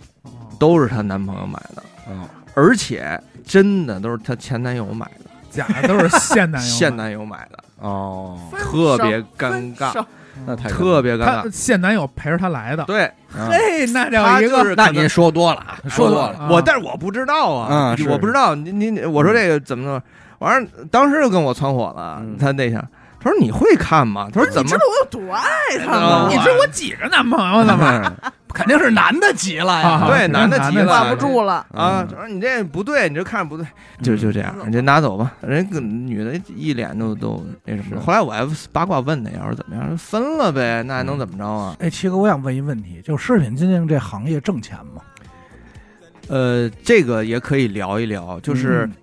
都是她男朋友买的，嗯，而且真的都是她前男友买的，假的都是现男友，现男友买的，哦，特别尴尬，那太特别尴他尬。现男友陪着她来的，对，啊嘿，那叫一个那您说多了啊，说多了。啊我，但是我不知道啊，嗯我不知道。你你你我说这个怎么弄？完事儿当时就跟我蹿火了嗯，他那下。他说你会看吗？他说怎么？你知道我有多爱他啊吗？你知道我几个男朋友了吗？肯定是男的急了呀。啊对男的急了挂不住了，啊，嗯就说你这不对，你这看着不对，就就这样，你就拿走吧。人个女的一脸都都那什么。后来我还八卦问他，要是怎么样，分了呗，那还能怎么着啊？哎，七哥，我想问一问题，就饰品鉴定这行业挣钱吗？呃，这个也可以聊一聊，就是嗯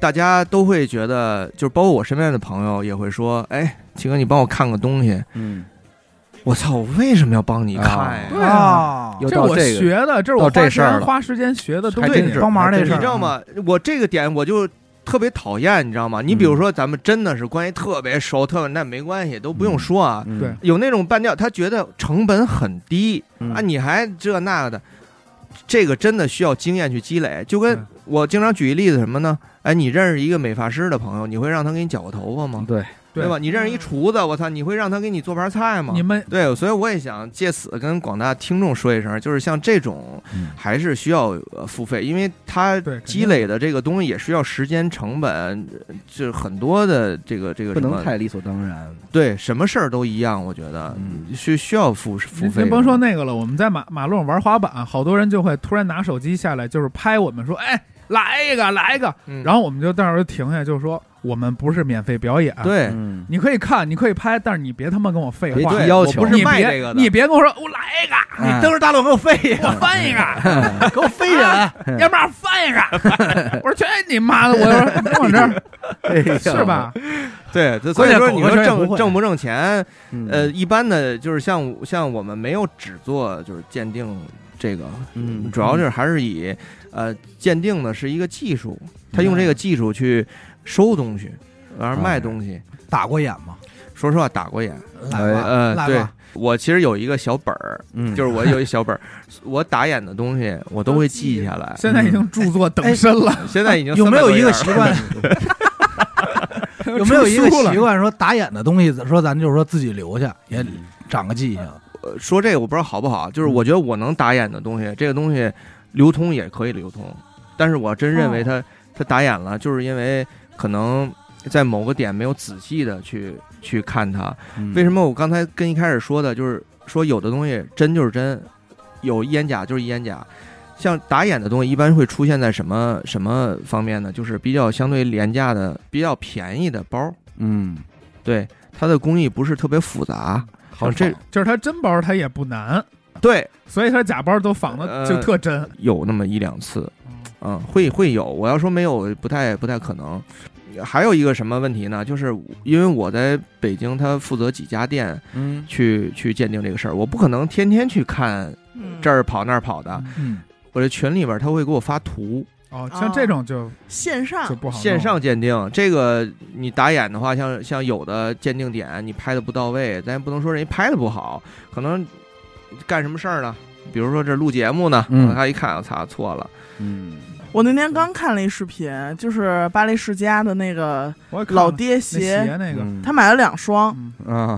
大家都会觉得，就是包括我身边的朋友也会说，哎，七哥，你帮我看个东西，嗯，我操，我为什么要帮你看呀？对啊，又这是我到这个学的，这是我花时这事儿了间花时间学的东西还真。是帮忙这事儿你知道吗？我这个点我就特别讨厌，你知道吗？你比如说，咱们真的是关系特别熟，特别那没关系，都不用说啊。嗯对有那种半吊，他觉得成本很低嗯啊，你还这那个的，这个真的需要经验去积累。就跟嗯我经常举一例子什么呢？哎，你认识一个美发师的朋友，你会让他给你剪个头发吗？对，对对吧？你认识一厨子，我操，你会让他给你做盘菜吗？你们对，所以我也想借此跟广大听众说一声，就是像这种嗯还是需要呃付费，因为它对肯定积累的这个东西也需要时间成本，呃就是很多的这个这个不什么能太理所当然。对什么事儿都一样，我觉得嗯需需要付付费甭说那个了，我们在马马路上玩滑板，好多人就会突然拿手机下来，就是拍我们说，哎，来一个，来一个，嗯，然后我们就到时候停下，就是说我们不是免费表演，，对。嗯，你可以看，你可以拍，但是你别他妈跟我废别话，提要不是你别卖这个的。你别跟我说我来一个，哎你登着大陆 给我飞一给我个，翻一个，给我飞起来！要不然翻一个，我说去你妈的，我说跟我这儿 是？吧？对，所以说你说挣挣不挣钱？嗯。呃，，一般的就是像像我们没有只做就是鉴定这个，嗯。主要就是还是以呃鉴定的是一个技术，他用这个技术去收东西，完了卖东西。打过眼吗？说实话，打过眼。来吧，呃，对，我其实有一个小本儿，嗯，就是我有一小本儿，我打眼的东西我都会记下来。现在已经著作等身了，现在已经有没有一个习惯？？有没有一个习惯说打眼的东西，说咱就是说自己留下，也长个记性？呃说这个我不知道好不好，就是我觉得我能打眼的东西，这个东西流通也可以流通，但是我真认为它它打眼了，就是因为可能在某个点没有仔细的去去看它。嗯为什么我刚才跟一开始说的，就是说有的东西真就是真，有烟假就是烟假。像打眼的东西，一般会出现在什么什么方面呢？就是比较相对廉价的、比较便宜的包，嗯，对它的工艺不是特别复杂。好这就是它真包它也不难，对，所以它假包都仿的呃就特真。有那么一两次，嗯，会会有。我要说没有，不太不太可能。还有一个什么问题呢？就是因为我在北京，他负责几家店嗯去去鉴定这个事儿，我不可能天天去看嗯这儿跑那儿跑的。嗯，我这群里边他会给我发图，哦，像这种就线上就不好线上鉴定。这个你打眼的话，像像有的鉴定点你拍的不到位，咱也不能说人家拍的不好，可能干什么事儿呢？比如说这录节目呢，嗯他一看，我操，错了。嗯。我那天刚看了一视频，就是巴黎世家的那个老爹那鞋，鞋那个，嗯。他买了两双，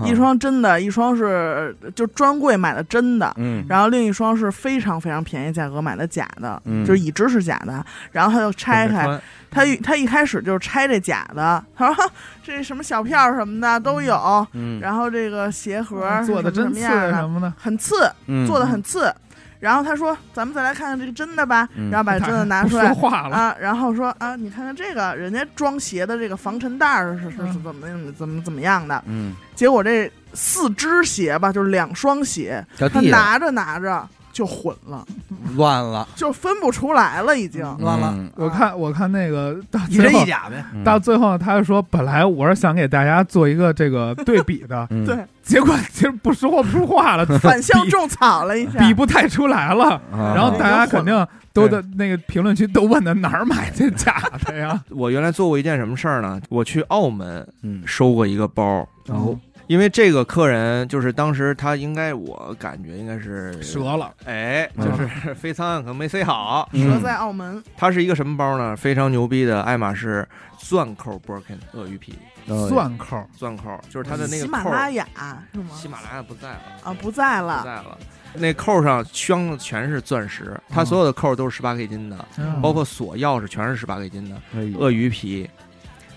一双真的，一双是就专柜买的真的，嗯，然后另一双是非常非常便宜价格买的假的，嗯。就是已知是假的。然后他就拆开，穿。他他一开始就是拆这假的，他说这什么小票什么的都有，嗯。然后这个鞋盒做的真刺什么样的，什么的，很次，嗯。做的很次。然后他说：“咱们再来看看这个真的吧。嗯。然后把真的拿 出来。说话了，啊，然后说啊，你看看这个，人家装鞋的这个防尘袋儿是是怎么怎么怎么样的？嗯，结果这四只鞋吧，就是两双鞋，他拿着拿着就混了，乱了，就分不出来了，已经。乱了，嗯。我看我看那个到一真最后一假呗。嗯。到最后，他就说，本来我是想给大家做一个这个对比的，嗯。对，结果其实不说不出话了，反向种草了一下，比不太出来了。啊。然后大家肯定都在那个评论区都问他哪儿买这假的呀？我原来做过一件什么事儿呢？我去澳门嗯。收过一个包，哦因为这个客人就是当时他应该我感觉应该是折了，哎，嗯就是飞舱可能没塞好。折在澳门，它是一个什么包呢？非常牛逼的爱马仕钻扣 Birkin 鳄鱼皮哦钻扣，钻扣，就是它的那个扣儿。马拉雅是吗？喜马拉雅不在了，啊，不在了不，在了。那扣上镶的全是钻石，它所有的扣都是十八 K 金的，嗯包括锁钥匙全是十八 K 金的鳄鱼皮。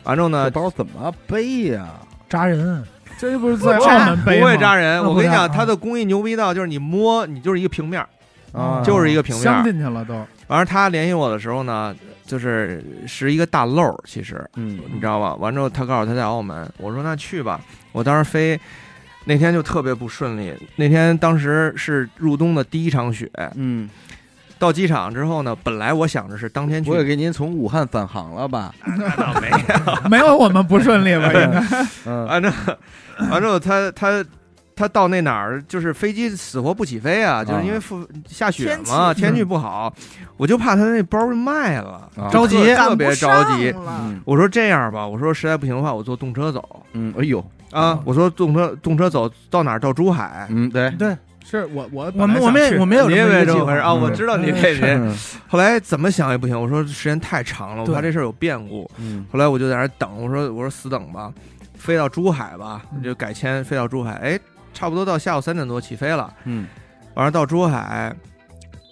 完之后呢，包怎么背呀？扎人，这不是在澳门背吗会扎人。我跟你讲，它的工艺牛逼到就是你摸，你就是一个平面儿，啊，就是一个平面镶。进去了都。完了，他联系我的时候呢，就是是一个大漏儿，其实嗯，你知道吧？完之后，他告诉我他在澳门，我说那去吧。我当时飞，那天就特别不顺利。那天当时是入冬的第一场雪，嗯，到机场之后呢，本来我想着是当天去我也给您从武汉返航了吧？那倒没有。没有我们不顺利吧？应该嗯完之后，完之后他他他到那哪儿，就是飞机死活不起飞啊，就是因为负下雪嘛，天气不好，我就怕他那包卖了，啊着急特别着急。我说这样吧，我说实在不行的话，我坐动车走嗯，哎呦，啊。我说动车动车走到哪儿？到珠海。嗯，对，对，是我我我们我们也我没有你也这么一个计划没这么回事啊？嗯我知道你这人。嗯后来怎么想也不行，我说时间太长了，我怕这事儿有变故。嗯后来我就在那儿等，我说我说死等吧，飞到珠海吧，嗯就改签飞到珠海。哎，差不多到下午三点多起飞了，嗯完了到珠海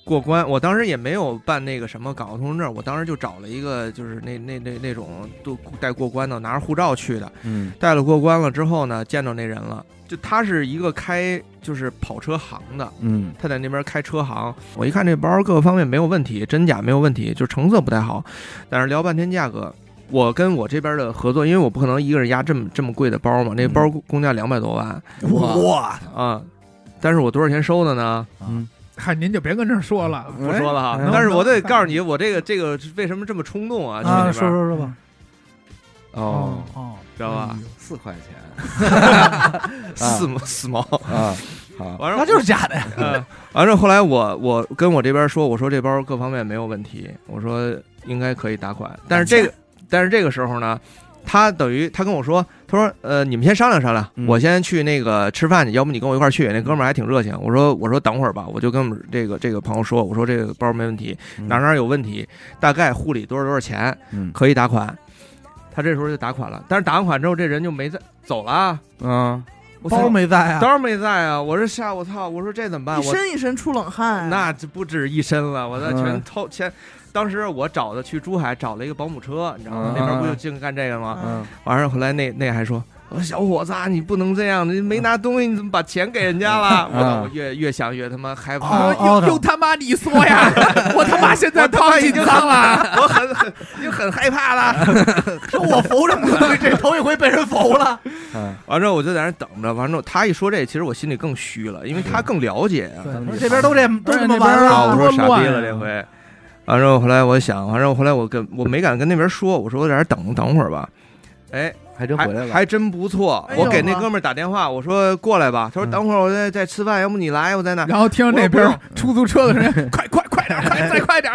过关，我当时也没有办那个什么港澳通行证，我当时就找了一个就是那那那那种都带过关的，拿着护照去的。嗯。带了过关了之后呢，见着那人了，就他是一个开就是跑车行的，嗯。他在那边开车行，我一看这包各个方面没有问题，真假没有问题，就成色不太好，但是聊半天价格，我跟我这边的合作，因为我不可能一个人压这么这么贵的包嘛，那包工价两百多万。哇，啊，但是我多少钱收的呢？嗯，嗨，您就别跟这儿说了，不说了哈哎，但是我得告诉你，我这个这个为什么这么冲动啊？去啊，说说说吧，哦，哦，知道吧？四块钱 四毛四毛，啊，好，完了那就是假的呀。嗯，完了后来我我跟我这边说，我说这包各方面没有问题，我说应该可以打款，但是这个但是这个时候呢，他等于他跟我说，他说呃你们先商量商量，嗯。我先去那个吃饭去，要不你跟我一块儿去，那哥们儿还挺热情，我说我说等会儿吧，我就跟我们这个这个朋友说，我说这个包没问题，哪哪儿有问题，大概护理多少多少钱嗯。可以打款，他这时候就打款了，但是打完款之后这人就没在走了，嗯。我包没在啊。当，然没在啊，我说吓我操，我说这怎么办？一我身一身出冷汗，那这不止一身了，我这全嗯。掏钱。当时我找的去珠海找了一个保姆车，你知道吗？嗯那边不就净干这个吗？嗯完事儿后来那那还说。我说小伙子啊，你不能这样，你没拿东西，你怎么把钱给人家了？我越越想越他妈害怕，又又他妈你说呀！我他妈现在胖紧张了，我很很已经很害怕了。说我扶什么东西，这头一回被人扶了。嗯，完之后我就在那等着，完之后他一说这，其实我心里更虚了，因为他更了解呀、对，嗯说这边都这都这么玩了啊，我说傻逼了这回。完之后后来我想，完之后后来我跟我没敢跟那边说，我说我在这等等会儿吧。哎，还还真回来了，还真不错。哎我给那哥们儿打电话，我说过来吧。他说嗯等会儿我在在吃饭，要不你来，我在那。然后听着那边出租车的声音，快快 快点儿，快再快点！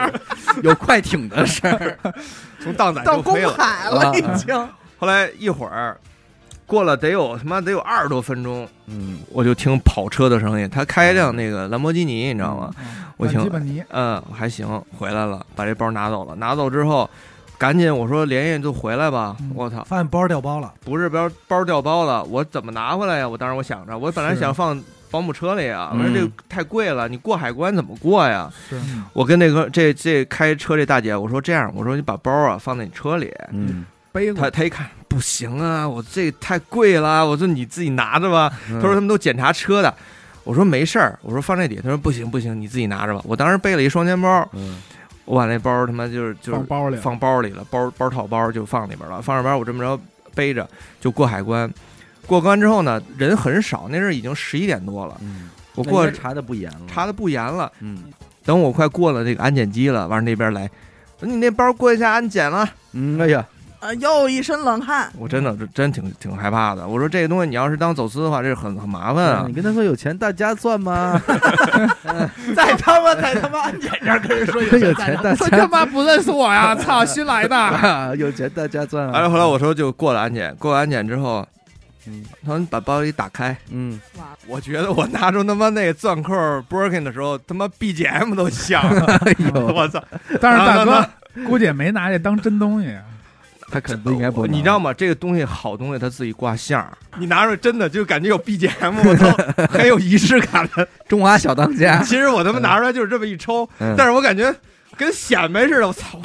有快艇的事儿，从荡仔到公。海了已啊经。后来一会儿过了得有他妈得有二十多分钟，嗯我就听跑车的声音。他开一辆那个兰博基尼，你知道吗？我本听基尼，嗯，还行，回来了，把这包拿走了。拿走之后，赶紧我说连夜就回来吧。嗯我操，发现包掉包了，不是包包掉包了，我怎么拿回来呀？我当时我想着，我本来想放保姆车里啊，我嗯说这个太贵了，你过海关怎么过呀？是我跟那个这这开车这大姐我说这样，我说你把包啊放在你车里。嗯，背过她她一看不行啊，我这太贵了，我说你自己拿着吧。他说他们都检查车的，我说没事儿，我说放这里。他说不行不行，你自己拿着吧。我当时背了一双肩包，嗯我把那包他妈就是就是放包里，放包里了，包包套包就放里边了，放上包我这么着背着就过海关。过关之后呢，人很少，那阵儿已经十一点多了，嗯，我过查的不严了，查的不严了。嗯等我快过了这个安检机了，完事那边来，说你那包过一下安检了。嗯，哎呀，呃，又一身冷汗，我真的真挺挺害怕的。我说这个东西你要是当走私的话，这是很很麻烦啊你。跟他说有钱大家赚吗？在他妈在他妈安检这儿跟人说有有钱钱大说他他妈不认识我呀！操，新来的。啊，有钱大家赚啊！完了后来我说就过了安检，过了安检之后，嗯他说你把包一打开，嗯，我觉得我拿出他妈那个钻扣 Birkin 的时候，他妈 BGM 都响了。哎呦，我操！但是大哥估计也没拿这当真东西，他肯定应该不，你知道吗？这个东西好东西，他自己挂相儿，你拿出来真的就感觉有 BGM，我操，很有仪式感的。中华小当家，其实我他妈拿出来就是这么一抽，嗯但是我感觉跟显摆似的，我操！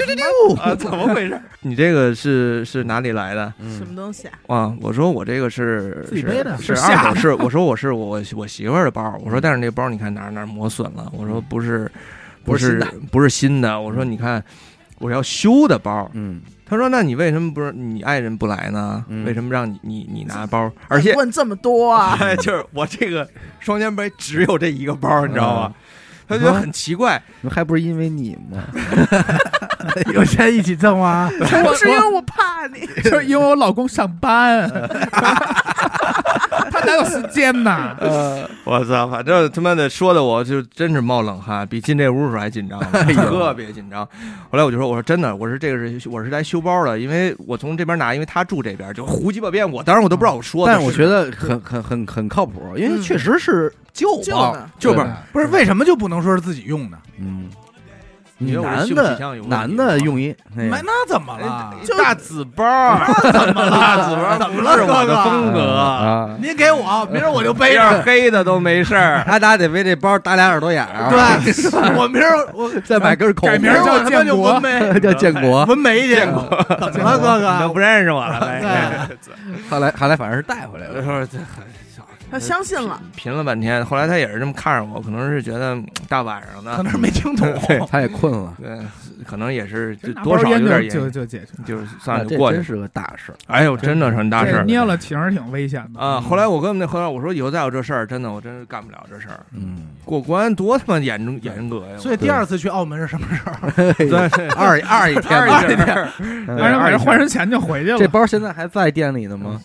啊，怎么回事？你这个是是哪里来的什嗯么东西啊？啊？我说我这个是自己背的是二手是，我说我是我我媳妇儿的包，我说但是那包你看哪儿哪儿磨损了，我说不是不是不是新的不是新的，我说你看我要修的包，嗯，他说：“那你为什么不是你爱人不来呢？嗯为什么让你你你拿包？而且问这么多啊？哎，就是我这个双肩背只有这一个包，你知道吗？他觉得很奇怪，那还不是因为你吗？有钱一起挣吗？不是因为我怕你，就是因为我老公上班，他哪有时间呢？呃，我操！反正他妈的说的我就真是冒冷汗，比进这屋时候还紧张，特别紧张。后来我就说：“我说真的，我说这个是我是来修包的，因为我从这边拿，因为他住这边，就胡鸡巴遍。我当然我都不知道我说的，但是我觉得很很很很靠谱，因为嗯确实是旧包，旧的就不是不是为什么就不能说是自己用呢？嗯，男的男的用一那那怎么了？就大紫包，怎么了？大紫包 怎么了是我的哥哥风格，啊，您给我，明儿我就背着。黑的都没事儿。他俩得为这包打俩耳朵眼儿，对，我明儿我再买根口红改名儿叫建国叫建国。纹眉去。怎么了，哥哥？都不认识我了呗？后来后来反正是带回来了，他相信了，贫了半天，后来他也是这么看着我，可能是觉得嗯大晚上的，可能是没听懂。他也困了，对，可能也是就多少有点严，就就就解决。就是算那了就过去。这真是个大事。哎呦，真的是很大事儿捏了挺儿挺危险的啊！后来我跟那后来我说，以后再有这事儿，真的我真是干不了这事儿。嗯，过关多他妈严重严格呀！所以第二次去澳门是什么时候？对二 二一天一天，嗯反正反正换成钱就回去了。这包现在还在店里呢吗？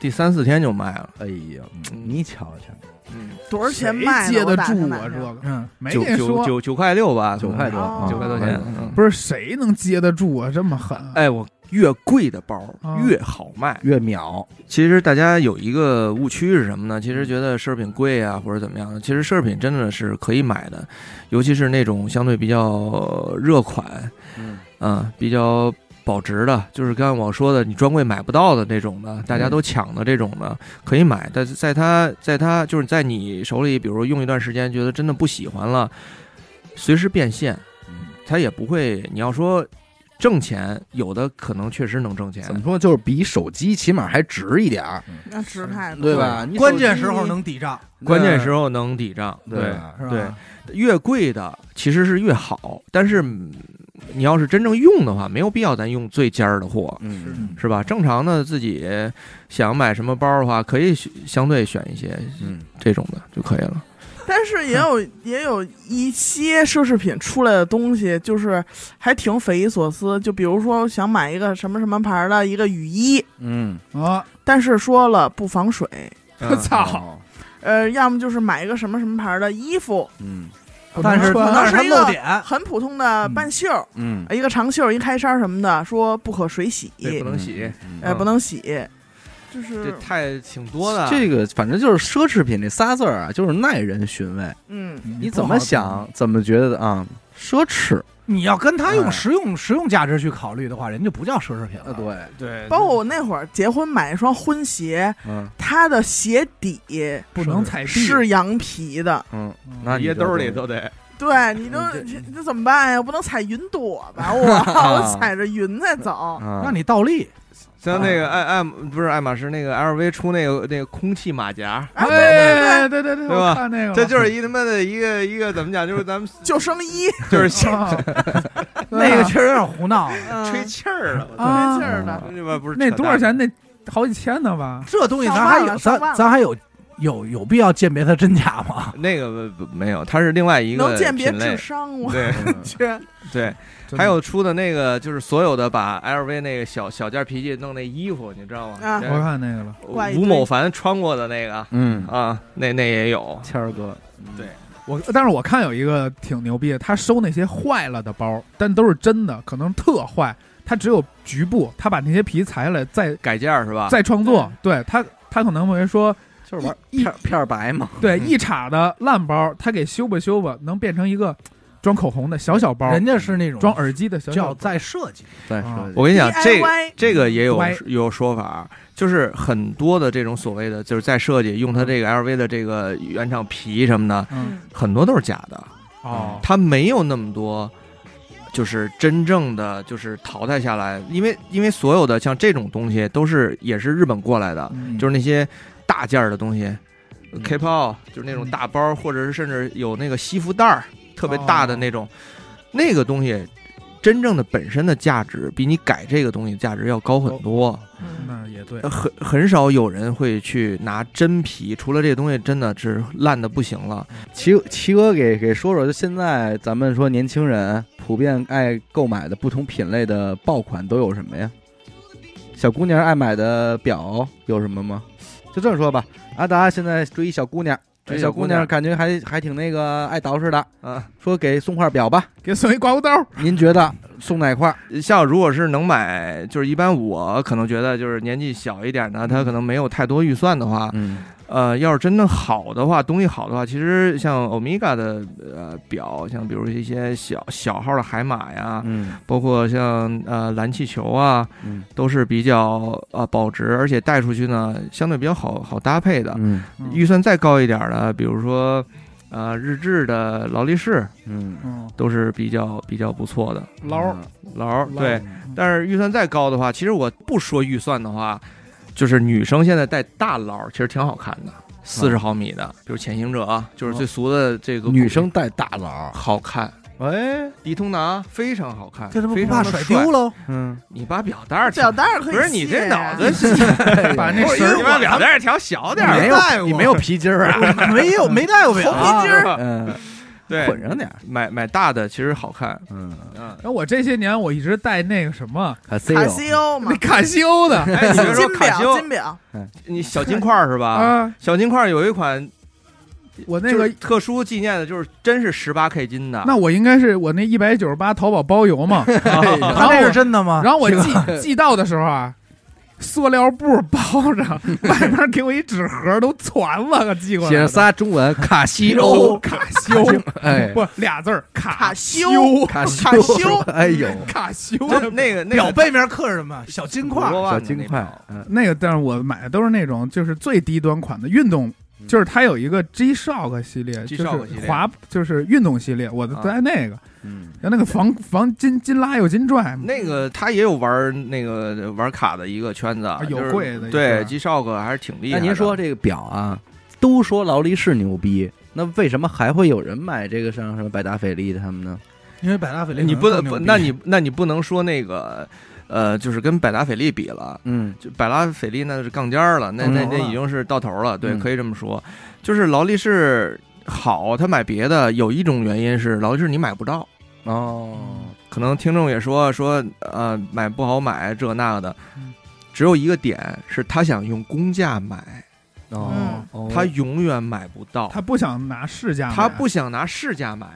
第三四天就卖了。哎呀，你瞧瞧，嗯，多少钱卖的？接得住啊？这个，嗯，没九九跟你说，九九块六吧，九块多，九块多钱。不是谁能接得住啊？这么狠？哎，我越贵的包啊越好卖。越秒，其实大家有一个误区是什么呢？其实觉得奢侈品贵啊，或者怎么样的。其实奢侈品真的是可以买的，尤其是那种相对比较热款，嗯嗯，比较保值的，就是刚才我说的，你专柜买不到的那种的，大家都抢的这种的，可以买。但是在它在它就是在你手里，比如说用一段时间，觉得真的不喜欢了，随时变现，嗯它也不会。你要说挣钱，有的可能确实能挣钱怎，么说，就是比手机起码还值一点儿，那值太多，对？吧？关键时候能抵账，关键时候能抵账，对。吧是吧？对越贵的其实是越好，但是嗯你要是真正用的话，没有必要咱用最尖儿的货，嗯是。吧？正常的自己想买什么包的话，可以选相对选一些嗯，这种的就可以了。但是也有 也有一些奢侈品出来的东西，就是还挺匪夷所思。就比如说想买一个什么什么牌的一个雨衣，嗯，啊，但是说了不防水，我操，哦，呃，要么就是买一个什么什么牌的衣服，嗯但是可能是一个，很普通的半袖，嗯，一个长袖，一开衫什么的，说不可水洗，对，不能洗，嗯呃，不能洗，就是这是太挺多的。这个反正就是奢侈品这仨字儿啊，就是耐人寻味。嗯，你怎么想，怎么觉得啊？奢侈你要跟他哎用实用实用价值去考虑的话，人就不叫奢侈品了。对，对，包括我那会儿结婚买一双婚鞋，嗯它的鞋底不能踩地？是羊皮的，嗯，那掖兜里就都得。对，你都这怎么办呀？不能踩云朵吧？我我踩着云在走，啊，让你倒立，像那个爱爱不是爱马仕那个 LV 出那个那个空气马甲，啊，对对对，哎，对对对，对吧？我看那个，这就是一他妈的一个一个怎么讲，就是咱们救生衣，就是啊。那个确实有点胡闹。嗯。吹气儿了，吹气儿的，这吧不是那多少钱？那好几千呢吧？这东西咱还有咱咱还有有有必要鉴别它真假吗？那个没有，它是另外一个能鉴别智商，吗对 去，对，还有出的那个就是所有的把 LV 那个小小件皮具弄那衣服，你知道吗？啊我看那个了，吴某凡穿过的那个嗯，啊，那那也有。谦儿哥，对我但是我看有一个挺牛逼的，他收那些坏了的包，但都是真的，可能特坏，他只有局部，他把那些皮裁下来再改件儿是吧？再创作，对他他可能会说，就是玩一片白嘛，对嗯。一茬的烂包，他给修吧修吧，能变成一个装口红的小小包，人家是那种装耳机的小小叫包再设计，再设计我跟你讲，这 DIY 这个也有歪有说法，就是很多的这种所谓的就是在设计用它这个 LV 的这个原厂皮什么的，嗯很多都是假的，哦，它没有那么多就是真正的就是淘汰下来，因为因为所有的像这种东西都是也是日本过来的，嗯。就是那些大件儿的东西嗯，K 泡就是那种大包，或者是甚至有那个西服袋儿特别大的那种，那个东西真正的本身的价值比你改这个东西价值要高很多。那也对，很很少有人会去拿真皮，除了这个东西真的是烂的不行了。齐齐哥给给说说，就现在咱们说年轻人普遍爱购买的不同品类的爆款都有什么呀？小姑娘爱买的表有什么吗？就这么说吧，阿达现在追一小姑娘，这小姑娘感觉还还挺那个爱捯饬的，啊，说给送块表吧，给送一刮胡刀，您觉得送哪块？像如果是能买，就是一般我可能觉得就是年纪小一点的，他可能没有太多预算的话，嗯呃，要是真的好的话，东西好的话，其实像欧米伽的呃表，像比如一些小小号的海马呀，嗯。包括像呃蓝气球啊，嗯。都是比较呃保值，而且带出去呢相对比较好好搭配的。嗯。预算再高一点的，比如说呃日志的劳力士，嗯，嗯，都是比较比较不错的。捞儿。劳。对，嗯但是预算再高的话，其实我不说预算的话，就是女生现在戴大劳儿其实挺好看的，四十毫米的，比如潜行者啊，就是最俗的这个女生戴大佬，好看。哎，迪通拿非常好看，这他妈非不怕甩丢？喽？嗯，你把表带儿表带儿可以不是你这脑子 是，把那你把表带儿调小点儿。没戴过有你没有皮筋儿啊，没有没戴过表啊，嗯，对，混上点儿，买买大的其实好看，嗯，嗯。然后我这些年我一直戴那个什么卡西卡西欧嘛那，卡西欧的哎，你别说金表卡西欧金，表，你小金块儿是吧？啊，小金块儿有一款我那个是特殊纪念的，就是真是十八 K 金的。那我应该是我那一百九十八淘宝包邮嘛，他那是真的吗？然后我寄寄到的时候啊，塑料布包着，外边给我一纸盒都攒了，寄过来。写着仨中文卡西欧，卡西欧，哎，不俩字儿卡卡修修卡西卡修哎呦，卡修真那个那个。表背面刻着什么？小金块小金块那个，但是我买的都是那种就是最低端款的运动，就是它有一个 G Shock 系列，就 G-Shock 系列。是滑就是运动系列，我的啊。在那个，嗯，像那个防防金金拉又金拽，那个他也有玩那个玩卡的一个圈子，啊有就是贵的对是 G Shock 还是挺厉害的。那您说这个表啊，都说劳力士牛逼，那为什么还会有人买这个像什么百达翡丽的他们呢？因为百达翡丽你不能不，那你那你不能说那个呃，就是跟百达翡丽比了。嗯就百达翡丽那是杠尖儿了，那那那已经是到头了，对，嗯可以这么说。就是劳力士好，他买别的有一种原因是劳力士你买不到，哦，可能听众也说说呃买不好买这那个的。嗯，只有一个点是他想用公价买，哦他永远买不到，他不想拿市价买，他不想拿市价买。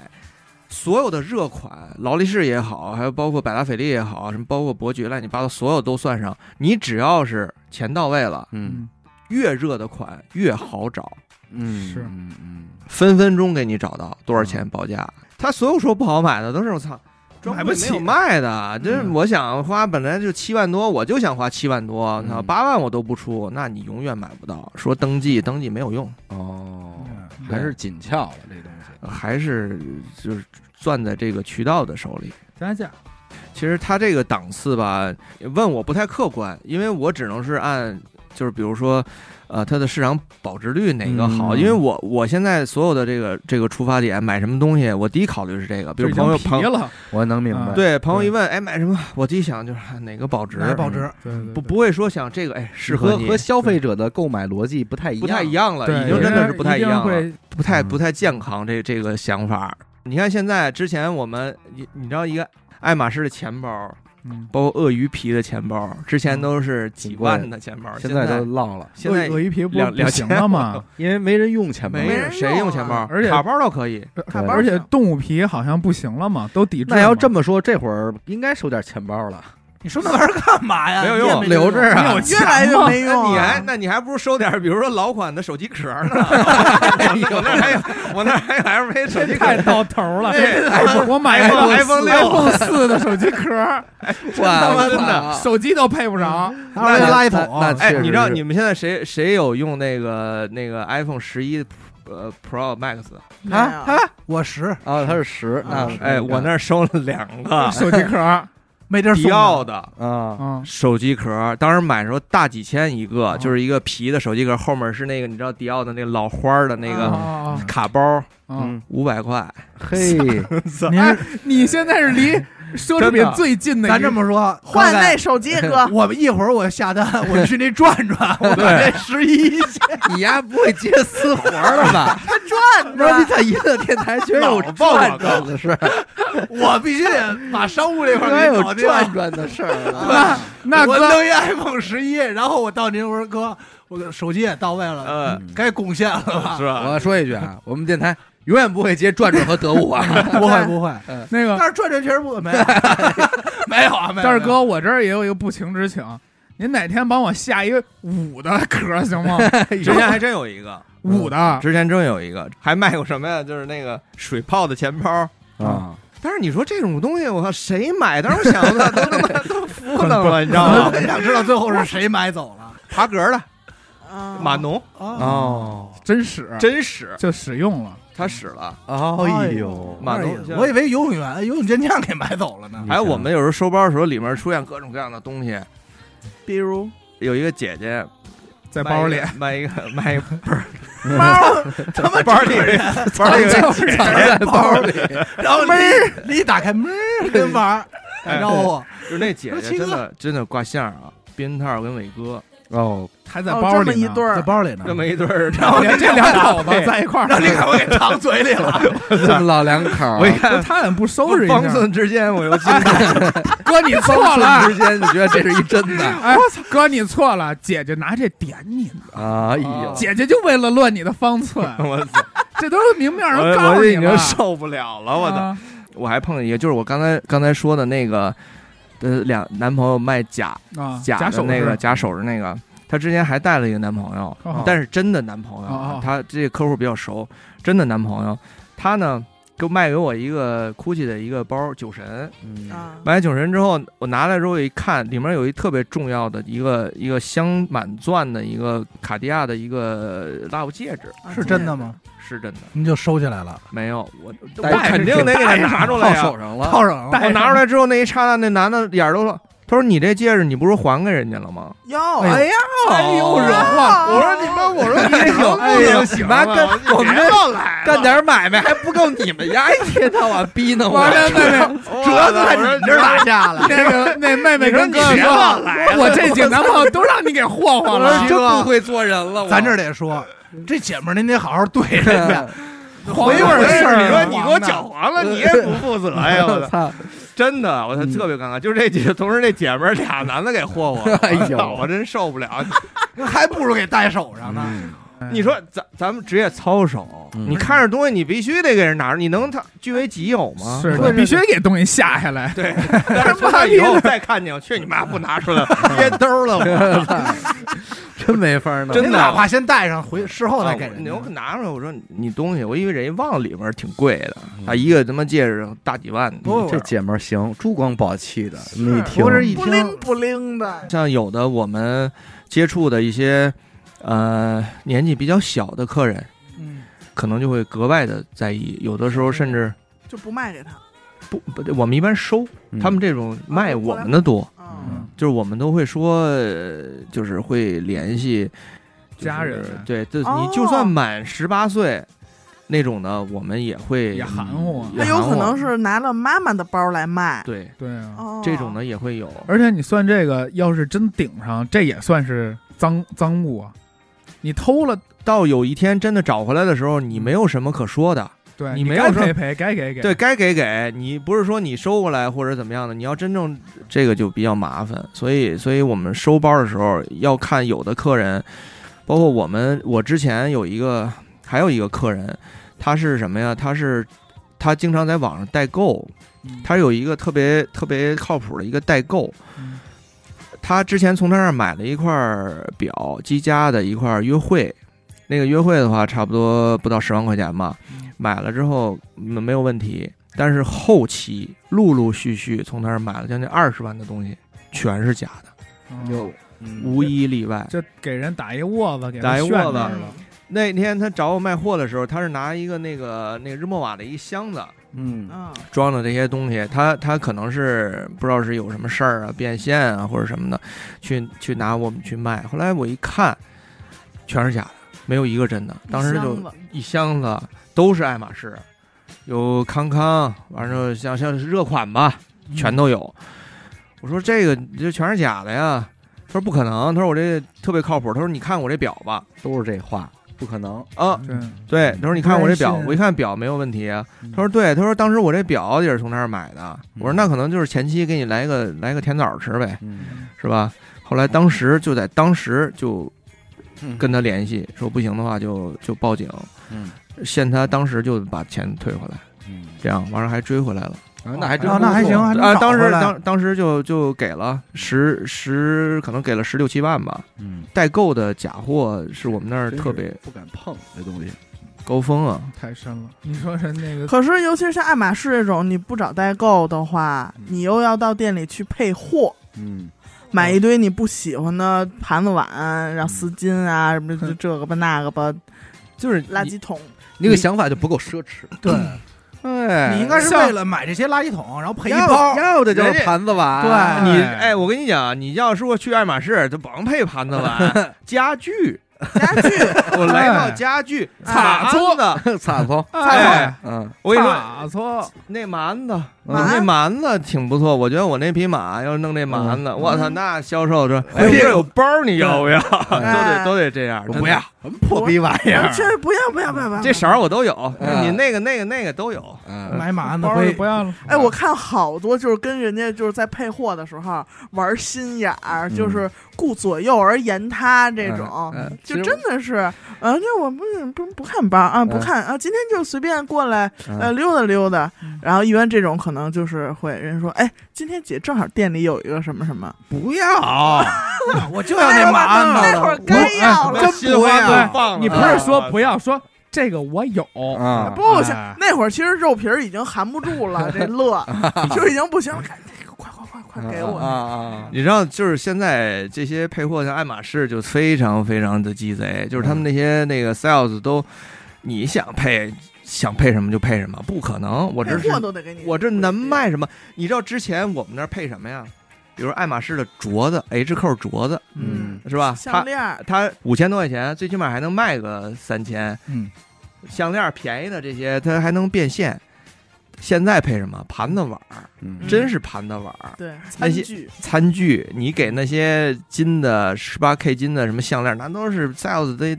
所有的热款，劳力士也好，还有包括百达翡丽也好，什么包括伯爵乱七八糟，所有都算上。你只要是钱到位了，嗯。嗯，越热的款越好找。嗯。是。嗯嗯，分分钟给你找到多少钱报价。他所有说不好买的都是我操，专买不起柜没有卖的。这嗯我想花本来就七万多，我就想花七万多，八万我都不出，那你永远买不到。说登记登记没有用，哦，嗯还是紧俏了这东西，还是就是攥在这个渠道的手里。加价，其实他这个档次吧，问我不太客观，因为我只能是按就是比如说，呃，它的市场保值率哪个好？嗯。因为我我现在所有的这个这个出发点买什么东西，我第一考虑是这个，比如朋友朋皮了，我能明白，啊对朋友一问，哎，买什么？我第一想就是哎哪个保值，哪个保值？对对，不不会说想这个，哎，适合和和消费者的购买逻辑不太一样，不太一样了，已经真的是不太一样了，不太嗯。不太健康这这个想法。你看现在之前我们你你知道一个爱马仕的钱包，嗯，包括鳄鱼皮的钱包，之前都是几万的钱包，现在在都浪了，现在鳄鱼皮不两两不行了吗？因为没人用钱包，没人谁用用钱包，而且卡包倒可以。卡包而且动物皮好像不行了嘛，都抵制。那要这么说，这会儿应该收点钱包了。你说那玩意儿干嘛呀？没有用留着啊用越来越没那用啊你还。那你还不如收点，比如说老款的手机壳呢。我那还有，我那还有 LV 手机壳太。到头了。哎我买 iPhone- 个 iPhone 六 iPhone 四的手机壳，哇 真的手机都配不上。还有垃圾桶那那哎，你知道你们现在谁谁有用那个那个 iPhone 十一呃 Pro Max，没啊有我十啊，他是十，啊哎，我那儿收了两个手机壳，没地儿迪奥的的啊，啊手机壳，当时买的时候大几千一个，哦就是一个皮的手机壳，后面是那个你知道迪奥的那个老花的那啊个啊。卡包，啊！嗯，五百块。嘿，您是你现在是离奢侈品最近的一个，咱这么说，换那手机哥，我们一会儿我下单，我去那转转，我把这十一去 你丫不会接私活了吧？转不是你，在娱乐电台居然有转转的事儿，我必须得把商务这块儿给搞。转转的事儿啊！那哥我弄一 iPhone 十一，然后我到您我说哥，我的手机也到位了，嗯，该贡献了吧？是吧？我说一句啊，我们电台永远不会接转转和得物啊。不会不会，那个但是转转确实不没有，没有啊，没有。但是哥，我这儿也有一个不情之请，您哪天帮我下一个五的壳行吗？之前还真有一个，五的，之前真有一个，还卖过什么呀？就是那个水泡的钱包。啊，但是你说这种东西，我靠，谁买？当时我想的都他妈都浮腾了，你知道吗？我想知道最后是谁买走了。爬格的啊码农，哦，真使，真使，就使用了。他使了。哎呦，码农哎呀我以为游泳员、游泳健将给买走了呢。还有我们有时候收包的时候，里面出现各种各样的东西。比如有一个姐姐在包里，卖一个卖一个 包，他妈包里包里有一个姐藏在包里，然后门儿，你一打开门儿跟玩打招呼，就是那姐姐真的真的挂相啊，避孕套跟伟哥哦，还在包里呢。在一对儿，包里呢这。么一对儿，然后连这两口子在一块儿，让你看我给藏嘴里了。这么老两口儿，我一看他怎么不收拾一下？方寸之间，我又惊了。哥，你错方寸了之。间，你觉得这是一真的？哎，哥，你错了，姐姐拿这点你呢，哎呀，姐姐就为了乱你的方寸，我操！这都是明面上我告我已经诉你了。受不了了，我操！啊我还碰见一个，就是我刚才刚才说的那个，呃，两男朋友卖假啊，假的手那个假首饰那个，她之前还带了一个男朋友，哦但是真的男朋友她这个客户比较熟，真的男朋友，他呢就卖给我一个 GUCCI 的一个包酒神，嗯。啊，买酒神之后，我拿来之后一看，里面有一特别重要的一个一个镶满钻的一个卡地亚的一个 love 戒指，啊是真的吗？是真的，你就收起来了，没有我肯定得给他拿出来呀、套手上了，套上了。我拿出来之后，那一刹那，那男的眼儿都了。他说：“你这戒指，你不是还给人家了吗哟，哎呀，哎呦惹祸我说：“你们，我说你 这能哎呦不能行妈？跟我们别老来干点买卖还不够你们丫一天到晚逼弄我完了，妹妹，主要在你这儿打架了。那个那妹妹跟哥哥你别老说来，我这几个男朋友都让你给霍霍了。真不会做人了，咱这得说，这姐们儿您得好好对人家，回味儿事儿你说你给我搅黄了，你也不负责呀！我操，真的，我操，嗯特别尴尬。就是这几个同时，这姐们儿俩男的给霍霍了，哎呦我我真受不了。还不如给戴手上呢。你说咱咱们职业操守，嗯你看着东西，你必须得给人拿着，你能他据为己有吗？是对你必须给东西下下来。对，但是从那以后再看见，我去你妈，不拿出来，掖兜了，我 真没法弄，真的您哪怕先戴上，回事后再啊给人家我我拿出来，我说你东西，我以为人家忘了里边挺贵的，嗯啊，一个他妈戒指大几万这姐们儿行，珠光宝气的，你一听不是一听不灵不灵的，像有的我们接触的一些呃年纪比较小的客人，嗯。可能就会格外的在意，有的时候甚至就不卖给他。不不，我们一般收嗯。他们这种卖啊我们的多，嗯，就是我们都会说，呃就是会联系就是家人对，这哦。你就算满十八岁那种的，我们也会也含糊啊。他有可能是拿了妈妈的包来卖。对。对啊，哦，这种的也会有。而且你算这个，要是真顶上，这也算是赃赃物啊。你偷了，到有一天真的找回来的时候，你没有什么可说的，对你没有说该赔赔，该给给。对该给给你，不是说你收过来或者怎么样的，你要真正这个就比较麻烦。所以，所以我们收包的时候要看有的客人，包括我们，我之前有一个还有一个客人，他是什么呀？他是他经常在网上代购，嗯他有一个特别特别靠谱的一个代购，嗯他之前从他那儿买了一块表，积家的一块约会，那个约会的话，差不多不到十万块钱吧。嗯买了之后嗯没有问题，但是后期陆陆续续从他那儿买了将近二十万的东西，全是假的，哦有无一例外。就给人打一窝子，给打一窝子。那天他找我卖货的时候，他是拿一个那个那个日默瓦的一箱子嗯嗯，装的这些东西，他他可能是不知道是有什么事儿啊，变现啊或者什么的，去去拿我们去卖。后来我一看，全是假的，没有一个真的。当时就一箱子一箱子都是爱马仕，有康康，完了像像是热款吧，全都有。我说这个这全是假的呀。他说不可能，他说我这特别靠谱。他说你看我这表吧，都是这话，不可能。啊，对，对，他说你看我这表我一看表没有问题他说对，他说当时我这表也是从那儿买的。我说嗯那可能就是前期给你来一个来个甜枣吃呗，嗯，是吧？后来当时就在当时就嗯跟他联系，说不行的话就就报警，嗯限他当时就把钱退回来，嗯，这样完了还追回来了。啊那还真哦那还行啊，当时当当时就就给了十十，可能给了十六七万吧。嗯，代购的假货是我们那儿特别不敢碰这东西。高峰啊。太深了。你说人那个可是尤其是像爱马仕这种，你不找代购的话，你又要到店里去配货，嗯，买一堆你不喜欢的盘子碗，然后丝巾啊，什么就 这个吧那个吧，就是垃圾桶。那个想法就不够奢侈。对，哎，你应该是为了买这些垃圾桶，然后配一要包。要的就是盘子碗。对。你哎哎，我跟你讲，你要说去爱马仕，就甭配盘子碗，家具，家具，我来到家具，擦搓的，擦搓，哎，嗯，我跟你说，擦搓，那蛮子，蛮那蛮子挺不错，我觉得我那匹马要是弄那蛮子，我操，那销售说，哎哎，这有包，你要不要？都哎。得都得这样，不要，什么破逼玩意儿？这不要不要不要不要！这色儿我都有，嗯。你那个那个那个都有，嗯，买马子包不要了。哎，我看好多就是跟人家就是在配货的时候玩心眼儿，嗯。就是顾左右而言他这种，就真的是，嗯，那我不不不看包啊，不看啊，今天就随便过来嗯。呃溜达溜达嗯，然后一般这种可能就是会人说，哎，今天姐正好店里有一个什么什么，不要，我就要那马鞍子。那会儿该要了，真不要你不啊是说不要说这个我有，啊，不行哎，那会儿其实肉皮儿已经含不住了，这乐就已经不行了，赶这个快快快快给我。啊，啊！你知道，就是现在这些配货像爱马仕就非常非常的鸡贼，就是他们那些那个 sales 都，你想配想配什么就配什么，不可能，我这配是货都得给你，我这能卖什么？你知道之前我们那儿配什么呀？比如爱马仕的镯子，H 扣镯子嗯是吧？它项链，它五千多块钱，最起码还能卖个三千。嗯，项链便宜的这些，它还能变现。现在配什么？盘子碗儿，嗯。真是盘子碗儿。对，餐具，餐具，你给那些金的十八 K 金的什么项链，那都是 sales 得，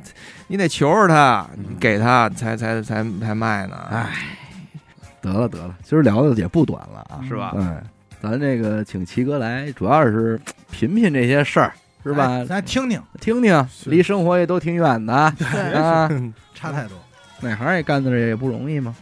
你得求着他，嗯。你给他才才才才卖呢。哎，得了得了，今儿聊的也不短了啊，是吧？哎，咱这个请齐哥来，主要是品品这些事儿，是吧？哎？咱听听，听听，是。离生活也都挺远的对，啊，差太多。哪行也干的也不容易嘛。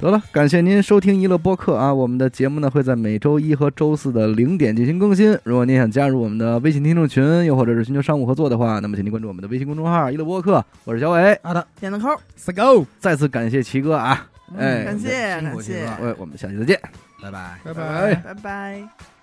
得了，感谢您收听娱乐播客啊！我们的节目呢会在每周一和周四的零点进行更新。如果您想加入我们的微信听众群，又或者是寻求商务合作的话，那么请您关注我们的微信公众号“娱乐播客”，我是小伟。好的，点个扣，，Let's go，再次感谢齐哥啊！哎，感谢感谢齐哥，我我们下期再见。拜拜。拜拜。拜拜。